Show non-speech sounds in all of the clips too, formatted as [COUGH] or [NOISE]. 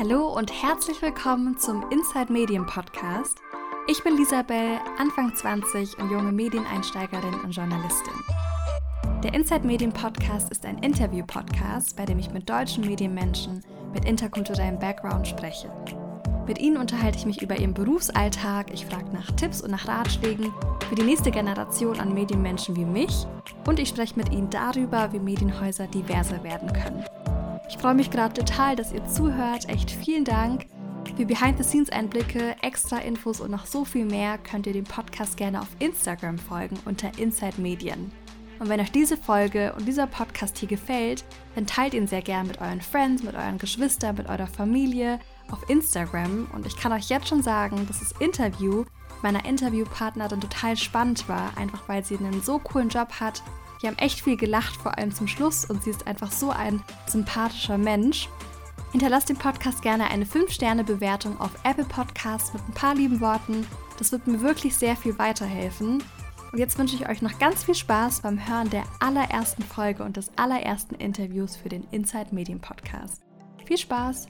Hallo und herzlich willkommen zum Inside Medien Podcast. Ich bin Lisabel, Anfang 20 und junge Medieneinsteigerin und Journalistin. Der Inside Medien Podcast ist ein Interview-Podcast, bei dem ich mit deutschen Medienmenschen mit interkulturellem Background spreche. Mit ihnen unterhalte ich mich über ihren Berufsalltag, ich frage nach Tipps und nach Ratschlägen für die nächste Generation an Medienmenschen wie mich und ich spreche mit ihnen darüber, wie Medienhäuser diverser werden können. Ich freue mich gerade total, dass ihr zuhört. Echt vielen Dank. Für Behind-the-Scenes-Einblicke, extra Infos und noch so viel mehr könnt ihr dem Podcast gerne auf Instagram folgen unter Inside Medien. Und wenn euch diese Folge und dieser Podcast hier gefällt, dann teilt ihn sehr gern mit euren Friends, mit euren Geschwistern, mit eurer Familie auf Instagram. Und ich kann euch jetzt schon sagen, dass das Interview meiner Interviewpartnerin total spannend war, einfach weil sie einen so coolen Job hat wir haben echt viel gelacht, vor allem zum Schluss, und sie ist einfach so ein sympathischer Mensch. Hinterlasst dem Podcast gerne eine 5-Sterne-Bewertung auf Apple Podcasts mit ein paar lieben Worten. Das wird mir wirklich sehr viel weiterhelfen. Und jetzt wünsche ich euch noch ganz viel Spaß beim Hören der allerersten Folge und des allerersten Interviews für den Inside Medien Podcast. Viel Spaß!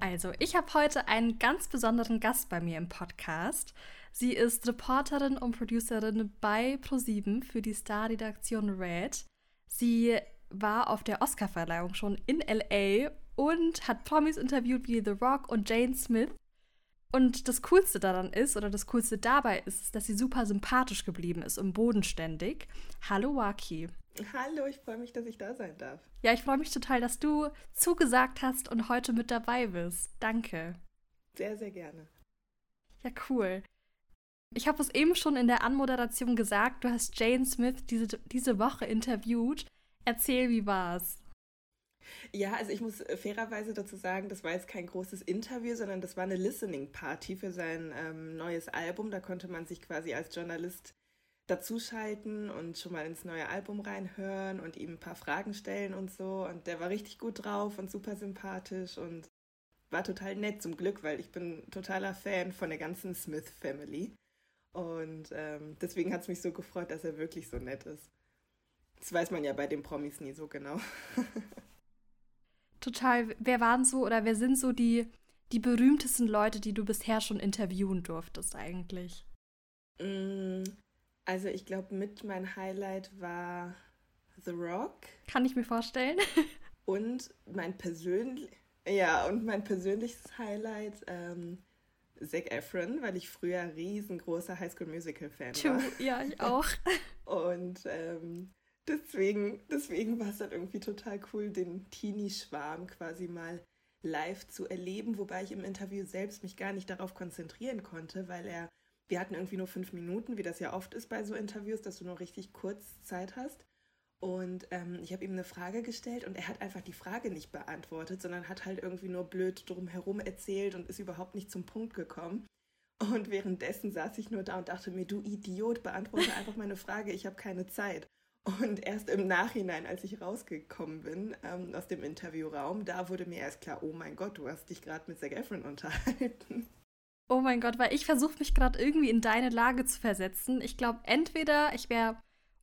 Also, ich habe heute einen ganz besonderen Gast bei mir im Podcast. Sie ist Reporterin und Producerin bei ProSieben für die Star-Redaktion Red. Sie war auf der Oscar-Verleihung schon in LA und hat Promis interviewt wie The Rock und Jane Smith. Und das Coolste daran ist, oder das Coolste dabei ist, dass sie super sympathisch geblieben ist und bodenständig. Hallo Waki. Hallo, ich freue mich, dass ich da sein darf. Ja, ich freue mich total, dass du zugesagt hast und heute mit dabei bist. Danke. Sehr, sehr gerne. Ja, cool. Ich habe es eben schon in der Anmoderation gesagt, du hast Jane Smith diese, diese Woche interviewt. Erzähl, wie war's? Ja, also ich muss fairerweise dazu sagen, das war jetzt kein großes Interview, sondern das war eine Listening Party für sein ähm, neues Album. Da konnte man sich quasi als Journalist dazuschalten und schon mal ins neue Album reinhören und ihm ein paar Fragen stellen und so. Und der war richtig gut drauf und super sympathisch und war total nett zum Glück, weil ich bin totaler Fan von der ganzen Smith Family. Und ähm, deswegen hat es mich so gefreut, dass er wirklich so nett ist. Das weiß man ja bei den Promis nie so genau. [LAUGHS] Total. Wer waren so oder wer sind so die, die berühmtesten Leute, die du bisher schon interviewen durftest eigentlich? Mm, also ich glaube, mit mein Highlight war The Rock. Kann ich mir vorstellen. [LAUGHS] und mein persönlich ja und mein persönliches Highlight ähm, Zac Efron, weil ich früher riesengroßer High School Musical Fan war. Ja, ich auch. [LAUGHS] Und ähm, deswegen, deswegen war es dann irgendwie total cool, den Teenie-Schwarm quasi mal live zu erleben, wobei ich im Interview selbst mich gar nicht darauf konzentrieren konnte, weil er, wir hatten irgendwie nur fünf Minuten, wie das ja oft ist bei so Interviews, dass du nur richtig kurz Zeit hast. Und ähm, ich habe ihm eine Frage gestellt und er hat einfach die Frage nicht beantwortet, sondern hat halt irgendwie nur blöd drumherum erzählt und ist überhaupt nicht zum Punkt gekommen. Und währenddessen saß ich nur da und dachte mir, du Idiot, beantworte einfach meine Frage, ich habe keine Zeit. Und erst im Nachhinein, als ich rausgekommen bin ähm, aus dem Interviewraum, da wurde mir erst klar, oh mein Gott, du hast dich gerade mit Zac Efron unterhalten. Oh mein Gott, weil ich versuche mich gerade irgendwie in deine Lage zu versetzen. Ich glaube, entweder ich wäre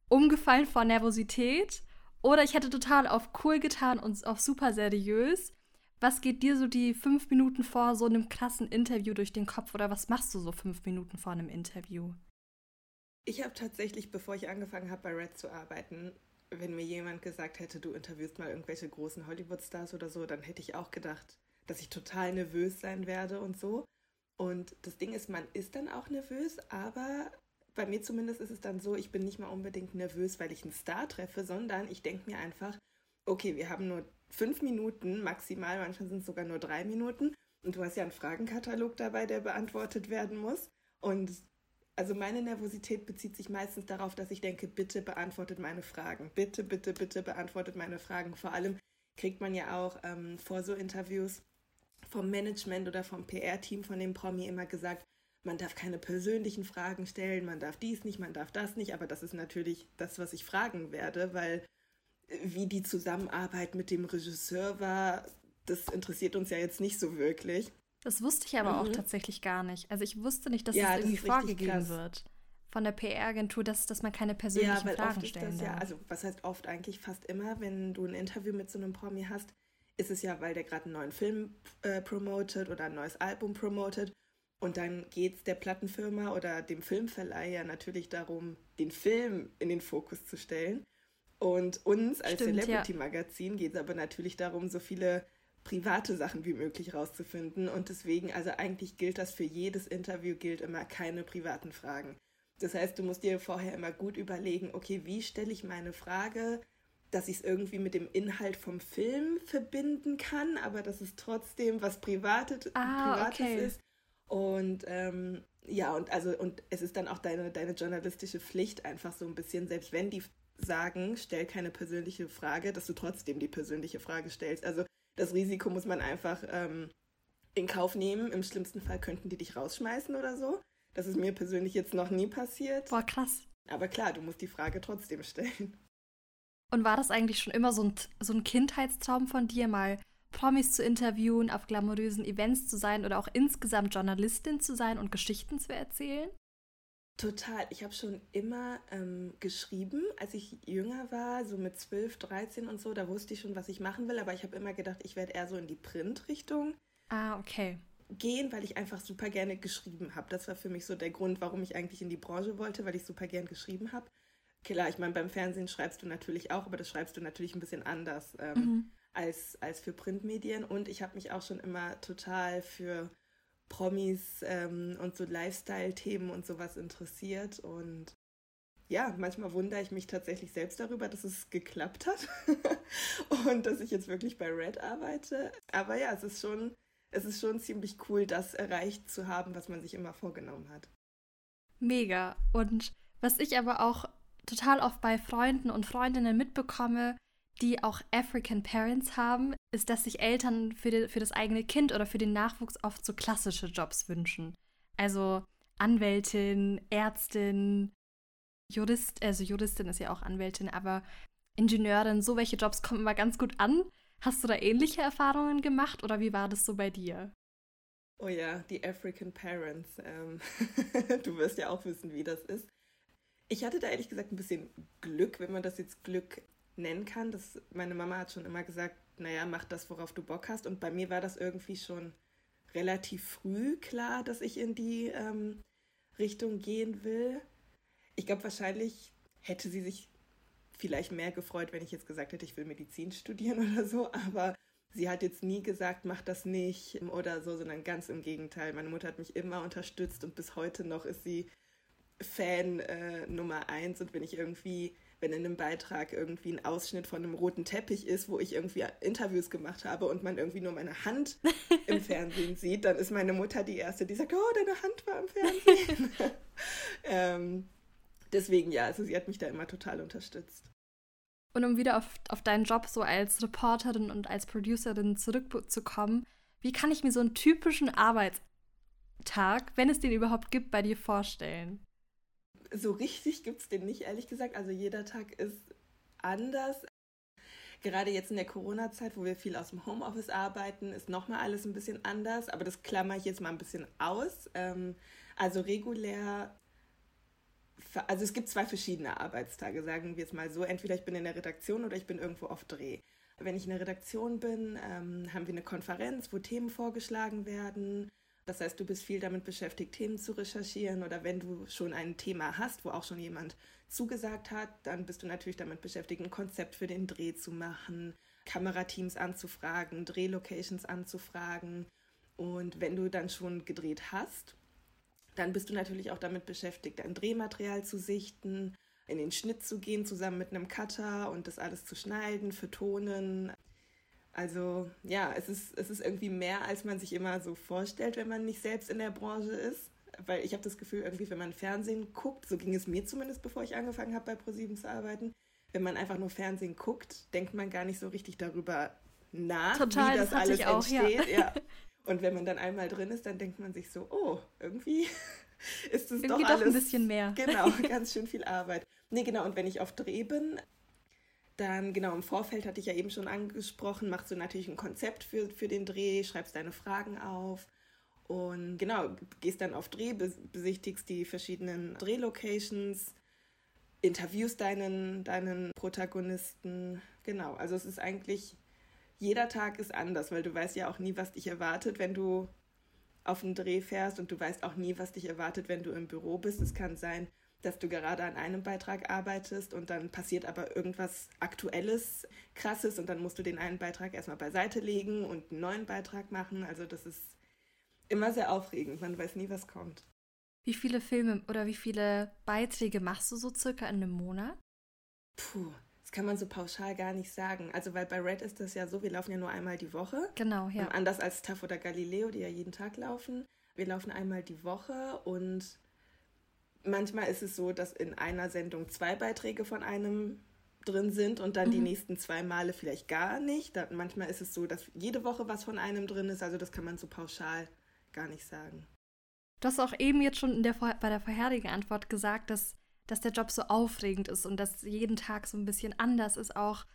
umgefallen vor Nervosität oder ich hätte total auf cool getan und auf super seriös. Was geht dir so die fünf Minuten vor so einem krassen Interview durch den Kopf oder was machst du so fünf Minuten vor einem Interview? Ich habe tatsächlich, bevor ich angefangen habe, bei Red zu arbeiten, wenn mir jemand gesagt hätte, du interviewst mal irgendwelche großen Hollywood-Stars oder so, dann hätte ich auch gedacht, dass ich total nervös sein werde und so. Und das Ding ist, man ist dann auch nervös, aber bei mir zumindest ist es dann so, ich bin nicht mal unbedingt nervös, weil ich einen Star treffe, sondern ich denke mir einfach, okay, wir haben nur fünf Minuten maximal, manchmal sind es sogar nur drei Minuten. Und du hast ja einen Fragenkatalog dabei, der beantwortet werden muss. Und also meine Nervosität bezieht sich meistens darauf, dass ich denke, bitte beantwortet meine Fragen. Bitte, bitte, bitte beantwortet meine Fragen. Vor allem kriegt man ja auch ähm, vor so Interviews vom Management oder vom PR-Team von dem Promi immer gesagt, man darf keine persönlichen Fragen stellen, man darf dies nicht, man darf das nicht, aber das ist natürlich das, was ich fragen werde, weil äh, wie die Zusammenarbeit mit dem Regisseur war, das interessiert uns ja jetzt nicht so wirklich. Das wusste ich aber mhm. auch tatsächlich gar nicht. Also ich wusste nicht, dass ja, das irgendwie das vorgegeben wird von der PR-Agentur, dass, dass man keine persönlichen ja, Fragen stellen das darf. Ja, also was heißt oft eigentlich fast immer, wenn du ein Interview mit so einem Promi hast, ist es ja, weil der gerade einen neuen Film äh, promotet oder ein neues Album promotet. Und dann geht es der Plattenfirma oder dem Filmverleih ja natürlich darum, den Film in den Fokus zu stellen. Und uns als Celebrity-Magazin ja. geht es aber natürlich darum, so viele private Sachen wie möglich rauszufinden. Und deswegen, also eigentlich gilt das für jedes Interview, gilt immer keine privaten Fragen. Das heißt, du musst dir vorher immer gut überlegen, okay, wie stelle ich meine Frage, dass ich es irgendwie mit dem Inhalt vom Film verbinden kann, aber dass es trotzdem was Privates, ah, Privates okay. ist. Und ähm, ja, und also, und es ist dann auch deine, deine journalistische Pflicht, einfach so ein bisschen, selbst wenn die sagen, stell keine persönliche Frage, dass du trotzdem die persönliche Frage stellst. Also das Risiko muss man einfach ähm, in Kauf nehmen. Im schlimmsten Fall könnten die dich rausschmeißen oder so. Das ist mir persönlich jetzt noch nie passiert. Boah, krass. Aber klar, du musst die Frage trotzdem stellen. Und war das eigentlich schon immer so ein, so ein Kindheitstraum von dir, mal Promis zu interviewen, auf glamourösen Events zu sein oder auch insgesamt Journalistin zu sein und Geschichten zu erzählen? Total. Ich habe schon immer ähm, geschrieben, als ich jünger war, so mit 12, 13 und so. Da wusste ich schon, was ich machen will, aber ich habe immer gedacht, ich werde eher so in die Print-Richtung. Ah, okay. Gehen, weil ich einfach super gerne geschrieben habe. Das war für mich so der Grund, warum ich eigentlich in die Branche wollte, weil ich super gern geschrieben habe. Klar, ich meine, beim Fernsehen schreibst du natürlich auch, aber das schreibst du natürlich ein bisschen anders ähm, mhm. Als, als für Printmedien. Und ich habe mich auch schon immer total für Promis ähm, und so Lifestyle-Themen und sowas interessiert. Und ja, manchmal wundere ich mich tatsächlich selbst darüber, dass es geklappt hat [LAUGHS] und dass ich jetzt wirklich bei Red arbeite. Aber ja, es ist schon, es ist schon ziemlich cool, das erreicht zu haben, was man sich immer vorgenommen hat. Mega. Und was ich aber auch total oft bei Freunden und Freundinnen mitbekomme, die auch African Parents haben, ist, dass sich Eltern für, die, für das eigene Kind oder für den Nachwuchs oft so klassische Jobs wünschen. Also Anwältin, Ärztin, Jurist, also Juristin ist ja auch Anwältin, aber Ingenieurin, so welche Jobs kommen immer ganz gut an. Hast du da ähnliche Erfahrungen gemacht oder wie war das so bei dir? Oh ja, die African Parents. Ähm, [LAUGHS] du wirst ja auch wissen, wie das ist. Ich hatte da ehrlich gesagt ein bisschen Glück, wenn man das jetzt Glück nennen kann. Das, meine Mama hat schon immer gesagt, naja, mach das, worauf du Bock hast. Und bei mir war das irgendwie schon relativ früh klar, dass ich in die ähm, Richtung gehen will. Ich glaube, wahrscheinlich hätte sie sich vielleicht mehr gefreut, wenn ich jetzt gesagt hätte, ich will Medizin studieren [LAUGHS] oder so. Aber sie hat jetzt nie gesagt, mach das nicht oder so, sondern ganz im Gegenteil. Meine Mutter hat mich immer unterstützt und bis heute noch ist sie Fan äh, Nummer eins. Und wenn ich irgendwie wenn in einem Beitrag irgendwie ein Ausschnitt von einem roten Teppich ist, wo ich irgendwie Interviews gemacht habe und man irgendwie nur meine Hand [LAUGHS] im Fernsehen sieht, dann ist meine Mutter die Erste, die sagt, oh, deine Hand war im Fernsehen. [LAUGHS] ähm, deswegen ja, also sie hat mich da immer total unterstützt. Und um wieder auf, auf deinen Job so als Reporterin und als Producerin zurückzukommen, wie kann ich mir so einen typischen Arbeitstag, wenn es den überhaupt gibt, bei dir vorstellen? So richtig gibt es den nicht, ehrlich gesagt. Also jeder Tag ist anders. Gerade jetzt in der Corona-Zeit, wo wir viel aus dem Homeoffice arbeiten, ist nochmal alles ein bisschen anders. Aber das klammer ich jetzt mal ein bisschen aus. Ähm, also regulär, also es gibt zwei verschiedene Arbeitstage, sagen wir es mal so. Entweder ich bin in der Redaktion oder ich bin irgendwo auf Dreh. Wenn ich in der Redaktion bin, ähm, haben wir eine Konferenz, wo Themen vorgeschlagen werden. Das heißt, du bist viel damit beschäftigt, Themen zu recherchieren oder wenn du schon ein Thema hast, wo auch schon jemand zugesagt hat, dann bist du natürlich damit beschäftigt, ein Konzept für den Dreh zu machen, Kamerateams anzufragen, Drehlocations anzufragen. Und wenn du dann schon gedreht hast, dann bist du natürlich auch damit beschäftigt, dein Drehmaterial zu sichten, in den Schnitt zu gehen, zusammen mit einem Cutter und das alles zu schneiden, vertonen, also ja, es ist, es ist irgendwie mehr, als man sich immer so vorstellt, wenn man nicht selbst in der Branche ist. Weil ich habe das Gefühl, irgendwie, wenn man Fernsehen guckt, so ging es mir zumindest, bevor ich angefangen habe, bei ProSieben zu arbeiten, wenn man einfach nur Fernsehen guckt, denkt man gar nicht so richtig darüber nach, Total, wie das, das alles auch, entsteht. Ja. ja. [LAUGHS] Und wenn man dann einmal drin ist, dann denkt man sich so, oh, irgendwie [LAUGHS] ist es doch alles. Doch ein bisschen mehr. [LAUGHS] Genau, ganz schön viel Arbeit. Nee, genau, und wenn ich auf Dreh bin, dann, genau, im Vorfeld hatte ich ja eben schon angesprochen, machst du natürlich ein Konzept für, für den Dreh, schreibst deine Fragen auf und genau, gehst dann auf Dreh, besichtigst die verschiedenen Drehlocations, interviewst deinen, deinen Protagonisten. Genau, also es ist eigentlich jeder Tag ist anders, weil du weißt ja auch nie, was dich erwartet, wenn du auf einen Dreh fährst und du weißt auch nie, was dich erwartet, wenn du im Büro bist. Es kann sein, dass du gerade an einem Beitrag arbeitest und dann passiert aber irgendwas Aktuelles, Krasses und dann musst du den einen Beitrag erstmal beiseite legen und einen neuen Beitrag machen. Also das ist immer sehr aufregend. Man weiß nie, was kommt. Wie viele Filme oder wie viele Beiträge machst du so circa in einem Monat? Puh, das kann man so pauschal gar nicht sagen. Also, weil bei Red ist das ja so, wir laufen ja nur einmal die Woche. Genau, ja. Ähm, anders als TAF oder Galileo, die ja jeden Tag laufen. Wir laufen einmal die Woche und manchmal ist es so, dass in einer Sendung zwei Beiträge von einem drin sind und dann mhm. die nächsten zwei Male vielleicht gar nicht. Da, manchmal ist es so, dass jede Woche was von einem drin ist. Also das kann man so pauschal gar nicht sagen. Du hast auch eben jetzt schon der, bei der vorherigen Antwort gesagt, dass, dass der Job so aufregend ist und dass jeden Tag so ein bisschen anders ist. Auch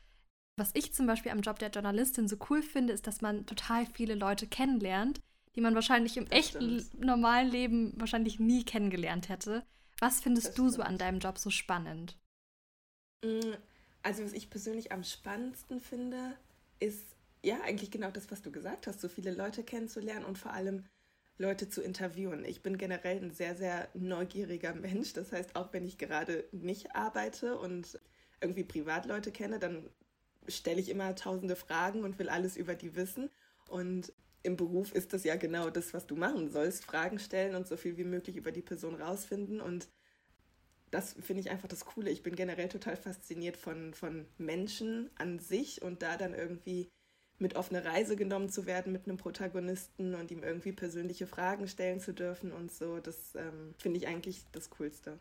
was ich zum Beispiel am Job der Journalistin so cool finde, ist, dass man total viele Leute kennenlernt, die man wahrscheinlich im das echten stimmt. normalen Leben wahrscheinlich nie kennengelernt hätte. Was findest du so an deinem Job so spannend? Mm, also was ich persönlich am spannendsten finde, ist ja eigentlich genau das, was du gesagt hast, so viele Leute kennenzulernen und vor allem Leute zu interviewen. Ich bin generell ein sehr, sehr neugieriger Mensch. Das heißt, auch wenn ich gerade nicht arbeite und irgendwie Privatleute kenne, dann stelle ich immer tausende Fragen und will alles über die wissen. Und im Beruf ist das ja genau das, was du machen sollst. Fragen stellen und so viel wie möglich über die Person rausfinden. Und das finde ich einfach das Coole. Ich bin generell total fasziniert von, von Menschen an sich und da dann irgendwie mit auf eine Reise genommen zu werden mit einem Protagonisten und ihm irgendwie persönliche Fragen stellen zu dürfen und so, das ähm, finde ich eigentlich das Coolste.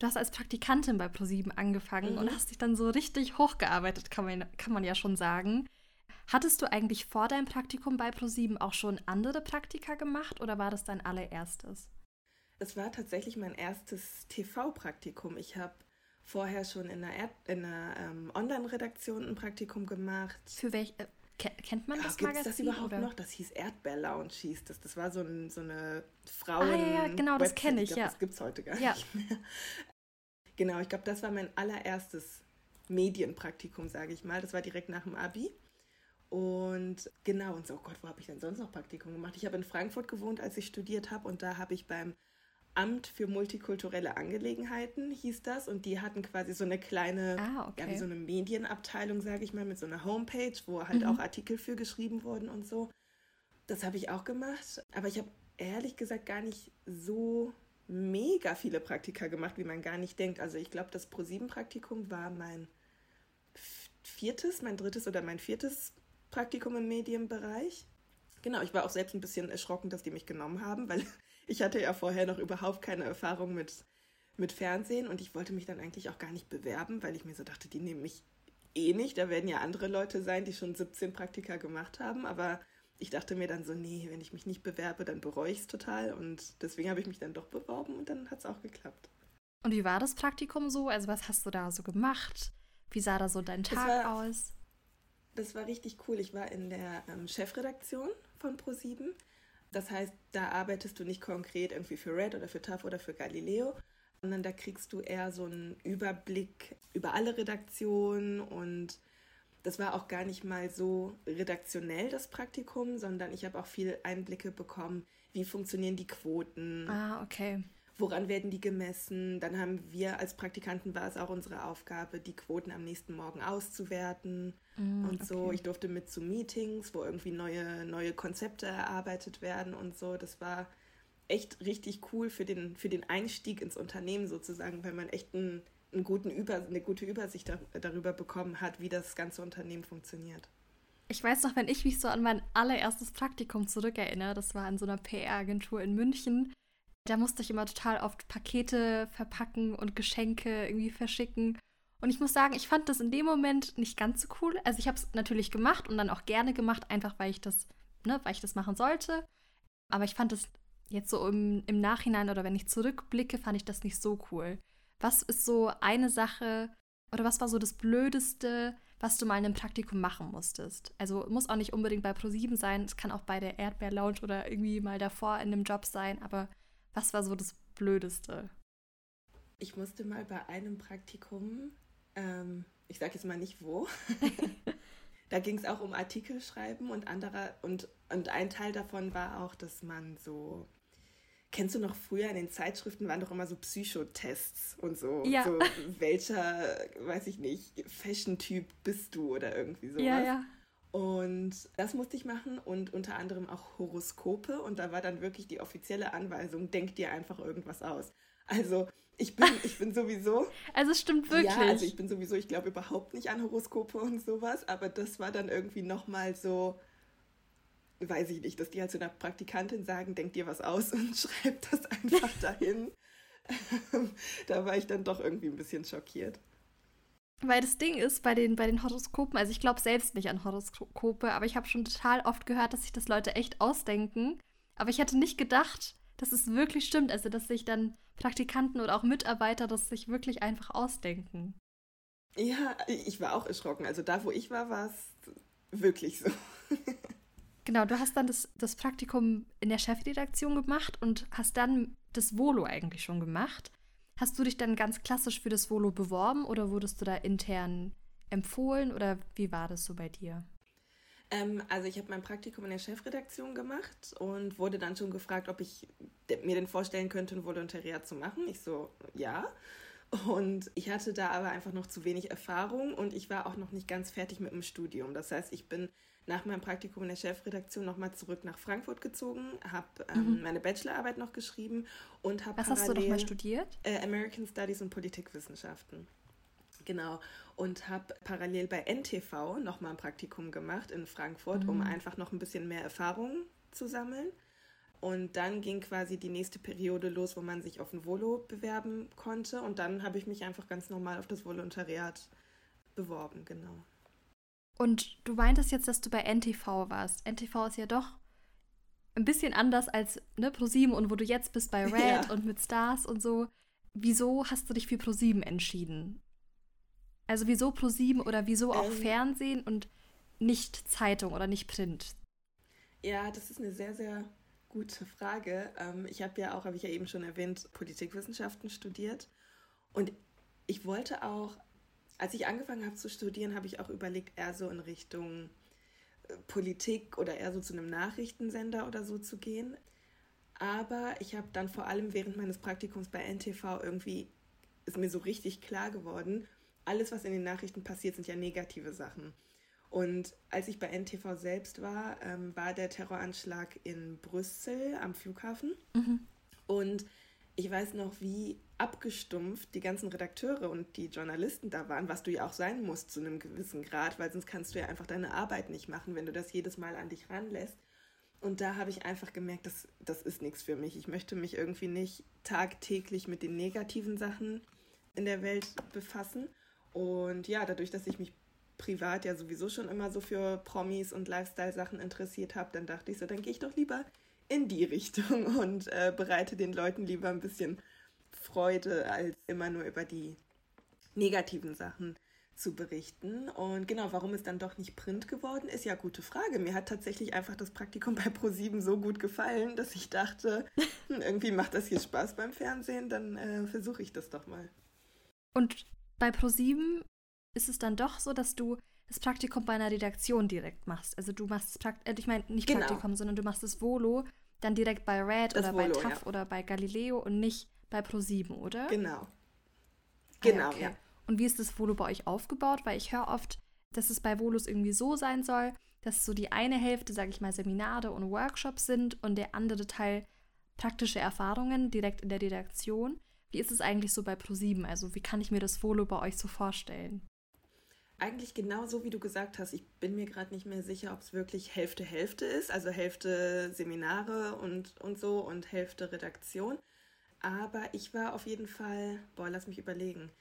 Du hast als Praktikantin bei ProSieben angefangen mhm. und hast dich dann so richtig hochgearbeitet, kann man, kann man ja schon sagen. Hattest du eigentlich vor deinem Praktikum bei ProSieben auch schon andere Praktika gemacht oder war das dein allererstes? Es war tatsächlich mein erstes TV-Praktikum. Ich habe vorher schon in einer, einer ähm, Online-Redaktion ein Praktikum gemacht. Für welch, äh, kennt man das Ach, Magazin? das überhaupt oder? noch? Das hieß Erdbeer Lounge, hieß das. Das war so, ein, so eine Frauen. Ah, ja, ja genau, das kenne ich, ich glaub, ja. Das gibt es heute gar ja. nicht mehr. [LAUGHS] Genau, ich glaube, das war mein allererstes Medienpraktikum, sage ich mal. Das war direkt nach dem Abi. Und genau, und so, oh Gott, wo habe ich denn sonst noch Praktikum gemacht? Ich habe in Frankfurt gewohnt, als ich studiert habe, und da habe ich beim Amt für multikulturelle Angelegenheiten, hieß das, und die hatten quasi so eine kleine, ah, okay. ja, wie so eine Medienabteilung, sage ich mal, mit so einer Homepage, wo halt mhm. auch Artikel für geschrieben wurden und so. Das habe ich auch gemacht, aber ich habe ehrlich gesagt gar nicht so mega viele Praktika gemacht, wie man gar nicht denkt. Also ich glaube, das Pro-7-Praktikum war mein viertes, mein drittes oder mein viertes Praktikum im Medienbereich. Genau, ich war auch selbst ein bisschen erschrocken, dass die mich genommen haben, weil [LAUGHS] ich hatte ja vorher noch überhaupt keine Erfahrung mit, mit Fernsehen und ich wollte mich dann eigentlich auch gar nicht bewerben, weil ich mir so dachte, die nehmen mich eh nicht. Da werden ja andere Leute sein, die schon 17 Praktika gemacht haben, aber ich dachte mir dann so, nee, wenn ich mich nicht bewerbe, dann bereue ich es total und deswegen habe ich mich dann doch beworben und dann hat es auch geklappt. Und wie war das Praktikum so? Also was hast du da so gemacht? Wie sah da so dein Tag war, aus? Das war richtig cool. Ich war in der ähm, Chefredaktion von Pro7. Das heißt, da arbeitest du nicht konkret irgendwie für Red oder für TAF oder für Galileo, sondern da kriegst du eher so einen Überblick über alle Redaktionen und das war auch gar nicht mal so redaktionell das Praktikum, sondern ich habe auch viel Einblicke bekommen, wie funktionieren die Quoten. Ah, okay woran werden die gemessen. Dann haben wir als Praktikanten war es auch unsere Aufgabe, die Quoten am nächsten Morgen auszuwerten mm, und so. Okay. Ich durfte mit zu Meetings, wo irgendwie neue, neue Konzepte erarbeitet werden und so. Das war echt richtig cool für den, für den Einstieg ins Unternehmen sozusagen, weil man echt einen, einen guten Über, eine gute Übersicht da, darüber bekommen hat, wie das ganze Unternehmen funktioniert. Ich weiß noch, wenn ich mich so an mein allererstes Praktikum zurückerinnere, das war in so einer PR-Agentur in München, da musste ich immer total oft Pakete verpacken und Geschenke irgendwie verschicken. Und ich muss sagen, ich fand das in dem Moment nicht ganz so cool. Also ich habe es natürlich gemacht und dann auch gerne gemacht, einfach weil ich das, ne, weil ich das machen sollte. Aber ich fand es jetzt so im, im Nachhinein oder wenn ich zurückblicke, fand ich das nicht so cool. Was ist so eine Sache oder was war so das Blödeste, was du mal in einem Praktikum machen musstest? Also muss auch nicht unbedingt bei ProSieben sein, es kann auch bei der Erdbeer Lounge oder irgendwie mal davor in einem Job sein, aber was war so das Blödeste? Ich musste mal bei einem Praktikum, ähm, ich sage jetzt mal nicht wo, [LAUGHS] da ging es auch um Artikel schreiben und anderer und, und ein Teil davon war auch, dass man so Kennst du noch früher in den Zeitschriften waren doch immer so Psychotests und so. Ja. So welcher, weiß ich nicht, Fashion-Typ bist du oder irgendwie sowas. Ja, ja. Und das musste ich machen und unter anderem auch Horoskope. Und da war dann wirklich die offizielle Anweisung, denk dir einfach irgendwas aus. Also ich bin, ich bin sowieso. [LAUGHS] Also es stimmt wirklich. Ja, also ich bin sowieso, ich glaube überhaupt nicht an Horoskope und sowas, aber das war dann irgendwie nochmal so, weiß ich nicht, dass die halt zu einer Praktikantin sagen, denk dir was aus und [LAUGHS] schreib das einfach [LAUGHS] dahin. da war ich dann doch irgendwie ein bisschen schockiert. Weil das Ding ist, bei den, bei den Horoskopen, also ich glaube selbst nicht an Horoskope, aber ich habe schon total oft gehört, dass sich das Leute echt ausdenken. Aber ich hätte nicht gedacht, dass es wirklich stimmt. Also, dass sich dann Praktikanten oder auch Mitarbeiter das sich wirklich einfach ausdenken. Ja, ich war auch erschrocken. Also da, wo ich war, war es wirklich so. genau, du hast dann das, das Praktikum in der Chefredaktion gemacht und hast dann das Volo eigentlich schon gemacht. Hast du dich dann ganz klassisch für das Volo beworben oder wurdest du da intern empfohlen oder wie war das so bei dir? Ähm, also ich habe mein Praktikum in der Chefredaktion gemacht und wurde dann schon gefragt, ob ich mir denn vorstellen könnte, ein Volontariat zu machen. Ich so, ja. Und ich hatte da aber einfach noch zu wenig Erfahrung und ich war auch noch nicht ganz fertig mit dem Studium. Das heißt, ich bin nach meinem Praktikum in der Chefredaktion nochmal zurück nach Frankfurt gezogen, habe ähm, mhm. meine Bachelorarbeit noch geschrieben und habe Was hast du nochmal studiert? Äh, American Studies und Politikwissenschaften. Genau. Und habe parallel bei NTV nochmal ein Praktikum gemacht in Frankfurt, mhm. um einfach noch ein bisschen mehr Erfahrung zu sammeln. Und dann ging quasi die nächste Periode los, wo man sich auf ein Volo bewerben konnte. Und dann habe ich mich einfach ganz normal auf das Volontariat beworben, genau. Und du meintest jetzt, dass du bei NTV warst. NTV ist ja doch ein bisschen anders als ne, ProSieben und wo du jetzt bist bei [LAUGHS] Red ja. und mit Stars und so. Wieso hast du dich für ProSieben entschieden? Also wieso ProSieben oder wieso auch ähm, Fernsehen und nicht Zeitung oder nicht Print? Ja, das ist eine sehr, sehr gute Frage. Ähm, ich habe ja auch, habe ich ja eben schon erwähnt, Politikwissenschaften studiert. Und ich wollte auch als ich angefangen habe zu studieren, habe ich auch überlegt, eher so in Richtung äh, Politik oder eher so zu einem Nachrichtensender oder so zu gehen. Aber ich habe dann vor allem während meines Praktikums bei NTV irgendwie, ist mir so richtig klar geworden, alles, was in den Nachrichten passiert, sind ja negative Sachen. Und als ich bei NTV selbst war, ähm, war der Terroranschlag in Brüssel am Flughafen. Mhm. Und ich weiß noch, wie abgestumpft die ganzen Redakteure und die Journalisten da waren, was du ja auch sein musst zu einem gewissen Grad, weil sonst kannst du ja einfach deine Arbeit nicht machen, wenn du das jedes Mal an dich ranlässt. Und da habe ich einfach gemerkt, das, das ist nichts für mich. Ich möchte mich irgendwie nicht tagtäglich mit den negativen Sachen in der Welt befassen. Und ja, dadurch, dass ich mich privat ja sowieso schon immer so für Promis und Lifestyle-Sachen interessiert habe, dann dachte ich so, dann gehe ich doch lieber in die Richtung [LAUGHS] und äh, bereite den Leuten lieber ein bisschen Freude, als immer nur über die negativen Sachen zu berichten. Und genau, warum es dann doch nicht Print geworden ist, ja, gute Frage. Mir hat tatsächlich einfach das Praktikum bei Pro7 so gut gefallen, dass ich dachte, hm, irgendwie macht das hier Spaß beim Fernsehen, dann äh, versuche ich das doch mal. Und bei Pro7 ist es dann doch so, dass du das Praktikum bei einer Redaktion direkt machst. Also du machst das Praktikum, äh, ich meine nicht genau. Praktikum, sondern du machst das Volo dann direkt bei Red das oder Volo, bei TAF ja. oder bei Galileo und nicht bei Pro7, oder? Genau. Genau, ah, okay. ja. Und wie ist das Volo bei euch aufgebaut? Weil ich höre oft, dass es bei Volos irgendwie so sein soll, dass so die eine Hälfte, sage ich mal, Seminare und Workshops sind und der andere Teil praktische Erfahrungen direkt in der Redaktion. Wie ist es eigentlich so bei Pro7? Also wie kann ich mir das Volo bei euch so vorstellen? Eigentlich genau so, wie du gesagt hast. Ich bin mir gerade nicht mehr sicher, ob es wirklich Hälfte Hälfte ist, also Hälfte Seminare und, und so und Hälfte Redaktion. Aber ich war auf jeden Fall, boah, lass mich überlegen.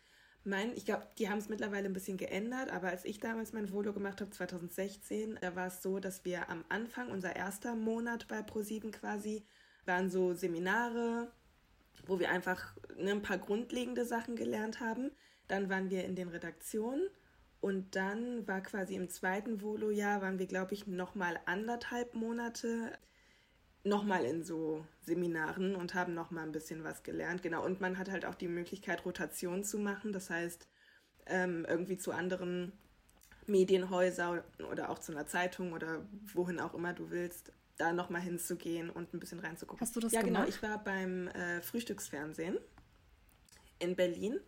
Mein, ich glaube, die haben es mittlerweile ein bisschen geändert, aber als ich damals mein Volo gemacht habe, 2016, da war es so, dass wir am Anfang, unser erster Monat bei ProSieben quasi, waren so Seminare, wo wir einfach ne, ein paar grundlegende Sachen gelernt haben. Dann waren wir in den Redaktionen und dann war quasi im zweiten Volo-Jahr, waren wir, glaube ich, nochmal anderthalb Monate nochmal in so Seminaren und haben nochmal ein bisschen was gelernt. Genau, und man hat halt auch die Möglichkeit, Rotation zu machen. Das heißt, ähm, irgendwie zu anderen Medienhäuser oder auch zu einer Zeitung oder wohin auch immer du willst, da nochmal hinzugehen und ein bisschen reinzugucken. Hast du das ja, gemacht? Ja, genau. Ich war beim äh, Frühstücksfernsehen in Berlin.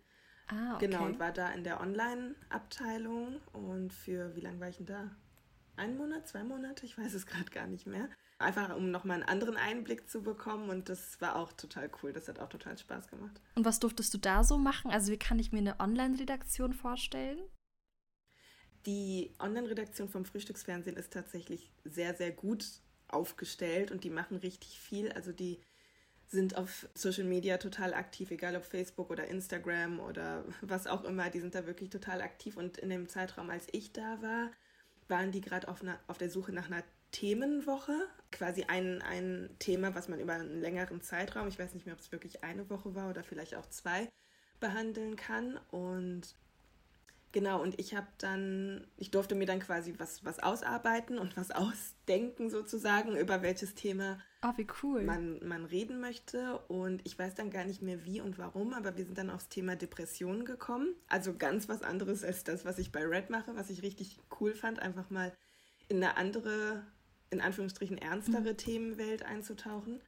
Ah, okay. Genau, und war da in der Online-Abteilung. Und für, wie lange war ich denn da? Ein Monat, zwei Monate? Ich weiß es gerade gar nicht mehr. Einfach, um nochmal einen anderen Einblick zu bekommen. Und das war auch total cool. Das hat auch total Spaß gemacht. Und was durftest du da so machen? Also, wie kann ich mir eine Online-Redaktion vorstellen? Die Online-Redaktion vom Frühstücksfernsehen ist tatsächlich sehr, sehr gut aufgestellt und die machen richtig viel. Also die sind auf Social Media total aktiv, egal ob Facebook oder Instagram oder was auch immer. Die sind da wirklich total aktiv. Und in dem Zeitraum, als ich da war, waren die gerade auf, auf der Suche nach einer Themenwoche. Quasi ein, ein Thema, was man über einen längeren Zeitraum, ich weiß nicht mehr, ob es wirklich eine Woche war oder vielleicht auch zwei, behandeln kann. Und Genau, und ich habe dann, ich durfte mir dann quasi was, was ausarbeiten und was [LAUGHS] ausdenken sozusagen, über welches Thema oh, wie cool. man, man reden möchte. Und ich weiß dann gar nicht mehr wie und warum, aber wir sind dann aufs Thema Depressionen gekommen. Also ganz was anderes als das, was ich bei Red mache, was ich richtig cool fand, einfach mal in eine andere, in Anführungsstrichen ernstere mhm. Themenwelt einzutauchen.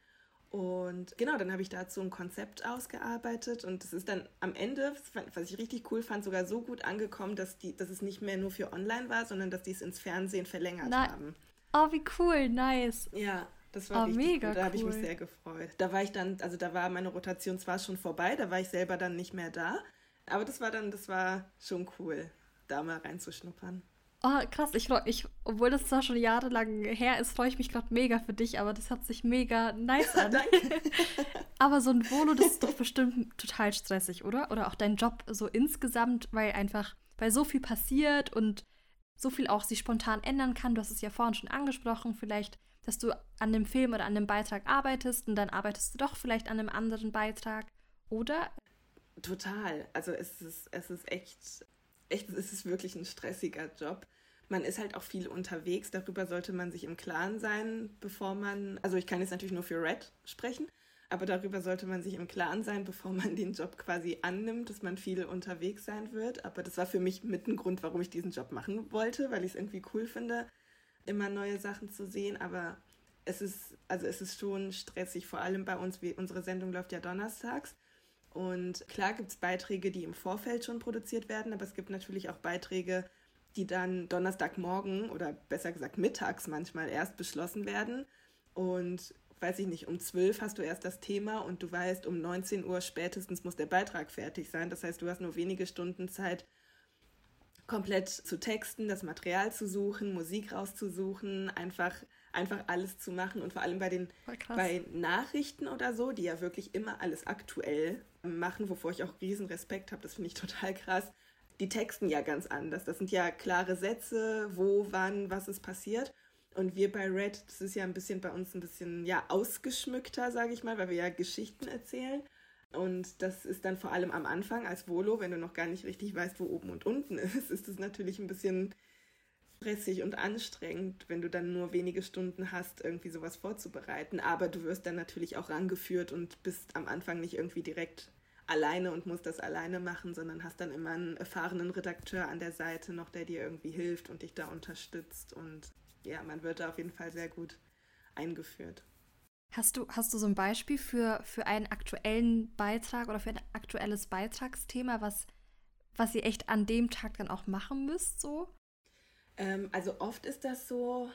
Und genau, dann habe ich dazu ein Konzept ausgearbeitet und es ist dann am Ende, was ich richtig cool fand, sogar so gut angekommen, dass, die, dass es nicht mehr nur für online war, sondern dass die es ins Fernsehen verlängert Na haben. Oh, wie cool, nice. Ja, das war oh, richtig mega cool. Da habe ich mich sehr gefreut. Da war ich dann, also da war meine Rotation zwar schon vorbei, da war ich selber dann nicht mehr da, aber das war dann, das war schon cool, da mal reinzuschnuppern. Oh, krass. Ich freue mich, obwohl das zwar schon jahrelang her ist, freue ich mich gerade mega für dich, aber das hat sich mega nice an. [LAUGHS] Aber so ein Volo, das ist doch bestimmt total stressig, oder? Oder auch dein Job so insgesamt, weil einfach, weil so viel passiert und so viel auch sich spontan ändern kann. Du hast es ja vorhin schon angesprochen, vielleicht, dass du an dem Film oder an dem Beitrag arbeitest und dann arbeitest du doch vielleicht an einem anderen Beitrag, oder? Total. Also es ist, es ist echt echt, es ist wirklich ein stressiger Job. Man ist halt auch viel unterwegs, darüber sollte man sich im Klaren sein, bevor man, also ich kann jetzt natürlich nur für Red sprechen, aber darüber sollte man sich im Klaren sein, bevor man den Job quasi annimmt, dass man viel unterwegs sein wird. Aber das war für mich mit ein Grund, warum ich diesen Job machen wollte, weil ich es irgendwie cool finde, immer neue Sachen zu sehen. Aber es ist, also es ist schon stressig, vor allem bei uns, wie unsere Sendung läuft ja donnerstags. Und klar gibt es Beiträge, die im Vorfeld schon produziert werden, aber es gibt natürlich auch Beiträge, die dann Donnerstagmorgen oder besser gesagt mittags manchmal erst beschlossen werden. Und weiß ich nicht, um 12 hast du erst das Thema und du weißt, um 19 Uhr spätestens muss der Beitrag fertig sein. Das heißt, du hast nur wenige Stunden Zeit, komplett zu texten, das Material zu suchen, Musik rauszusuchen, einfach einfach alles zu machen und vor allem bei den bei Nachrichten oder so, die ja wirklich immer alles aktuell machen, wovor ich auch riesen Respekt habe, das finde ich [LAUGHS] total krass. Die texten ja ganz anders. Das sind ja klare Sätze, wo, wann, was ist passiert. Und wir bei Red, das ist ja ein bisschen bei uns ein bisschen ja ausgeschmückter, sage ich mal, weil wir ja Geschichten erzählen. Und das ist dann vor allem am Anfang als Volo, wenn du noch gar nicht richtig weißt, wo oben und unten [LAUGHS] ist, ist es natürlich ein bisschen stressig und anstrengend, wenn du dann nur wenige Stunden hast, irgendwie sowas vorzubereiten. Aber du wirst dann natürlich auch rangeführt und bist am Anfang nicht irgendwie direkt alleine und musst das alleine machen, sondern hast dann immer einen erfahrenen Redakteur an der Seite noch, der dir irgendwie hilft und dich da unterstützt. Und ja, man wird da auf jeden Fall sehr gut eingeführt. Hast du, hast du so ein Beispiel für, für einen aktuellen Beitrag oder für ein aktuelles Beitragsthema, was, was ihr echt an dem Tag dann auch machen müsst, so? Ähm, also oft ist das so,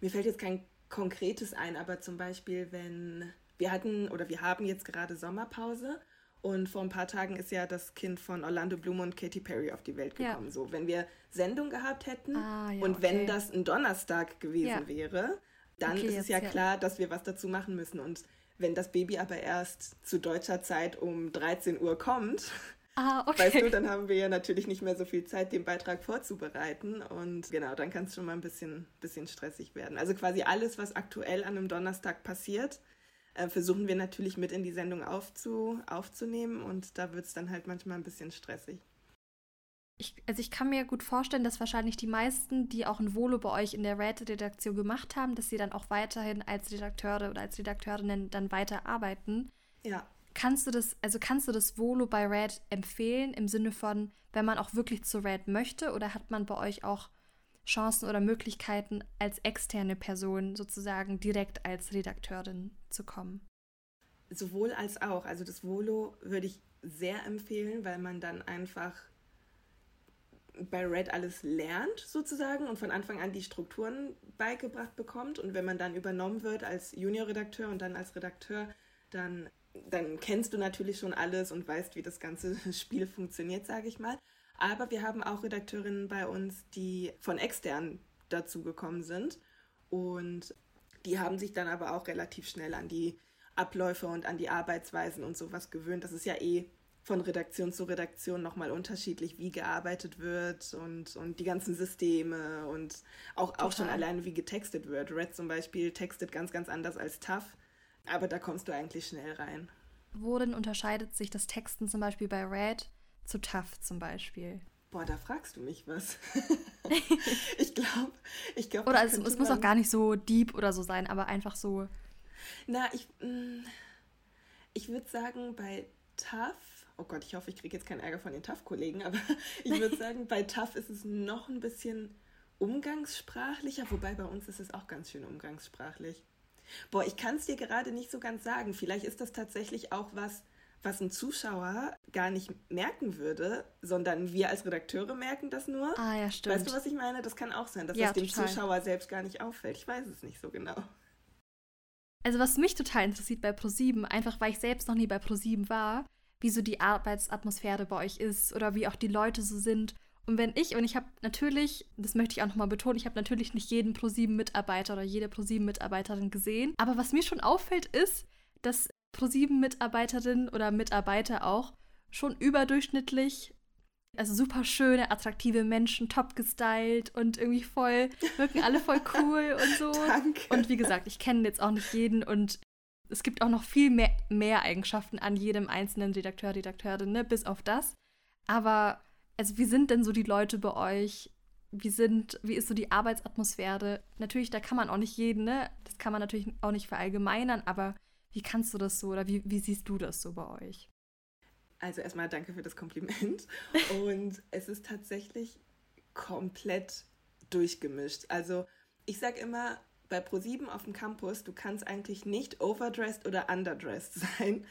mir fällt jetzt kein konkretes ein, aber zum Beispiel, wenn wir hatten oder wir haben jetzt gerade Sommerpause und vor ein paar Tagen ist ja das Kind von Orlando Bloom und Katy Perry auf die Welt gekommen. Ja. So, wenn wir Sendung gehabt hätten ah, ja, und okay. wenn das ein Donnerstag gewesen ja. wäre, dann okay, ist es ja klar, dass wir was dazu machen müssen. Und wenn das Baby aber erst zu deutscher Zeit um 13 Uhr kommt, Ah, okay. Weißt du, dann haben wir ja natürlich nicht mehr so viel Zeit, den Beitrag vorzubereiten. Und genau, dann kann es schon mal ein bisschen, bisschen stressig werden. Also quasi alles, was aktuell an einem Donnerstag passiert, äh, versuchen wir natürlich mit in die Sendung aufzu, aufzunehmen. Und da wird es dann halt manchmal ein bisschen stressig. Ich, also ich kann mir gut vorstellen, dass wahrscheinlich die meisten, die auch ein Volo bei euch in der Red-Redaktion gemacht haben, dass sie dann auch weiterhin als Redakteure oder als Redakteurinnen dann weiterarbeiten. Ja kannst du das, also kannst du das Volo bei Red empfehlen im Sinne von, wenn man auch wirklich zu Red möchte oder hat man bei euch auch Chancen oder Möglichkeiten als externe Person sozusagen direkt als Redakteurin zu kommen? Sowohl als auch. Also das Volo würde ich sehr empfehlen, weil man dann einfach bei Red alles lernt sozusagen und von Anfang an die Strukturen beigebracht bekommt. Und wenn man dann übernommen wird als Juniorredakteur und dann als Redakteur, dann, dann kennst du natürlich schon alles und weißt, wie das ganze [LAUGHS] Spiel funktioniert, sage ich mal. Aber wir haben auch Redakteurinnen bei uns, die von extern dazugekommen sind. Und die haben sich dann aber auch relativ schnell an die Abläufe und an die Arbeitsweisen und sowas gewöhnt. Das ist ja eh von Redaktion zu Redaktion nochmal unterschiedlich, wie gearbeitet wird und, und die ganzen Systeme und auch, auch schon alleine, wie getextet wird. Red zum Beispiel textet ganz, ganz anders als TAF, aber da kommst du eigentlich schnell rein. Worin unterscheidet sich das Texten zum Beispiel bei Red zu TAF zum Beispiel? Boah, da fragst du mich was. [LAUGHS] ich glaube, ich glaube. Oder also, es muss auch gar nicht so deep oder so sein, aber einfach so. Na, ich, mm, ich würde sagen, bei TAF oh Gott, ich hoffe, ich kriege jetzt keinen Ärger von den TAF-Kollegen, aber [LAUGHS] ich würde [LAUGHS] sagen, bei TAF ist es noch ein bisschen umgangssprachlicher, wobei bei uns ist es auch ganz schön umgangssprachlich. Boah, ich kann es dir gerade nicht so ganz sagen. Vielleicht ist das tatsächlich auch was, was ein Zuschauer gar nicht merken würde, sondern wir als Redakteure merken das nur. Ah, ja, stimmt. Weißt du, was ich meine? Das kann auch sein, dass ja, es dem total. Zuschauer selbst gar nicht auffällt. Ich weiß es nicht so genau. Also, was mich total interessiert bei ProSieben, einfach weil ich selbst noch nie bei ProSieben war, wie so die Arbeitsatmosphäre bei euch ist oder wie auch die Leute so sind. Und wenn ich, und ich habe natürlich, das möchte ich auch nochmal betonen, ich habe natürlich nicht jeden ProSieben-Mitarbeiter oder jede ProSieben-Mitarbeiterin gesehen. Aber was mir schon auffällt, ist, dass ProSieben-Mitarbeiterinnen oder Mitarbeiter auch schon überdurchschnittlich, also super schöne, attraktive Menschen, top gestylt und irgendwie voll, wirken alle voll [LAUGHS] cool und so. Danke. Und wie gesagt, ich kenne jetzt auch nicht jeden und es gibt auch noch viel mehr, mehr Eigenschaften an jedem einzelnen Redakteur, Redakteurin, ne, bis auf das. Aber, also, wie sind denn so die Leute bei euch? Wie sind, wie ist so die Arbeitsatmosphäre? Natürlich, da kann man auch nicht jeden, ne? Das kann man natürlich auch nicht verallgemeinern, aber wie kannst du das so oder wie, wie siehst du das so bei euch? Also erstmal danke für das Kompliment. [LAUGHS] Und es ist tatsächlich komplett durchgemischt. Also ich sage immer, bei ProSieben auf dem Campus, du kannst eigentlich nicht overdressed oder underdressed [LAUGHS] sein.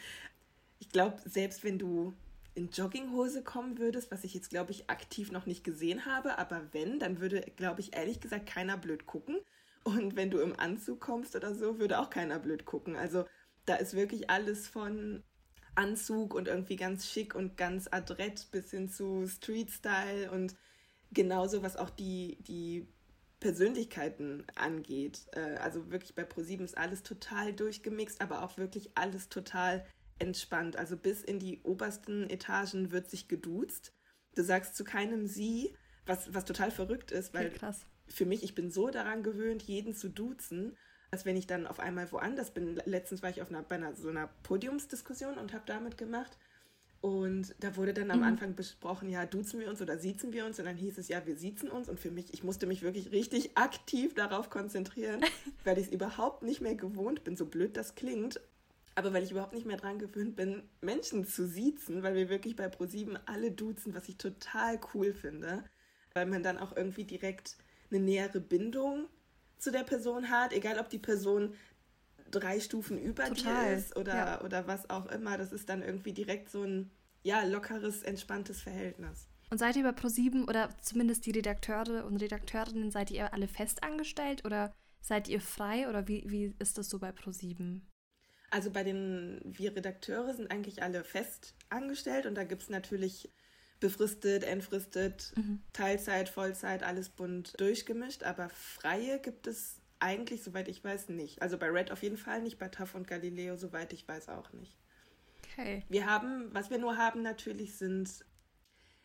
Ich glaube, selbst wenn du in Jogginghose kommen würdest, was ich jetzt, glaube ich, aktiv noch nicht gesehen habe, aber wenn, dann würde, glaube ich, ehrlich gesagt keiner blöd gucken. Und wenn du im Anzug kommst oder so, würde auch keiner blöd gucken. Also da ist wirklich alles von Anzug und irgendwie ganz schick und ganz adrett bis hin zu Street-Style und genauso, was auch die, die Persönlichkeiten angeht. Äh, also wirklich bei ProSieben ist alles total durchgemixt, aber auch wirklich alles total entspannt. Also bis in die obersten Etagen wird sich geduzt. Du sagst zu keinem Sie, was, was total verrückt ist, weil okay, für mich, ich bin so daran gewöhnt, jeden zu duzen, dass wenn ich dann auf einmal woanders bin, letztens war ich auf einer, bei einer, so einer Podiumsdiskussion und habe damit gemacht und da wurde dann am mhm. Anfang besprochen, ja, duzen wir uns oder siezen wir uns? Und dann hieß es, ja, wir siezen uns. Und für mich, ich musste mich wirklich richtig aktiv darauf konzentrieren, [LAUGHS] weil ich es überhaupt nicht mehr gewohnt bin, so blöd das klingt. Aber weil ich überhaupt nicht mehr dran gewöhnt bin, Menschen zu siezen, weil wir wirklich bei ProSieben alle duzen, was ich total cool finde. Weil man dann auch irgendwie direkt eine nähere Bindung zu der Person hat, egal ob die Person drei Stufen über Total. dir ist oder, ja. oder was auch immer. Das ist dann irgendwie direkt so ein ja, lockeres, entspanntes Verhältnis. Und seid ihr bei ProSieben oder zumindest die Redakteure und Redakteurinnen, seid ihr alle fest angestellt oder seid ihr frei oder wie, wie ist das so bei ProSieben? Also bei den, wir Redakteure sind eigentlich alle fest angestellt und da gibt es natürlich befristet, entfristet, mhm. Teilzeit, Vollzeit, alles bunt durchgemischt, aber freie gibt es eigentlich, soweit ich weiß, nicht. Also bei Red auf jeden Fall nicht, bei TAF und Galileo, soweit ich weiß, auch nicht. Okay. Wir haben, was wir nur haben natürlich, sind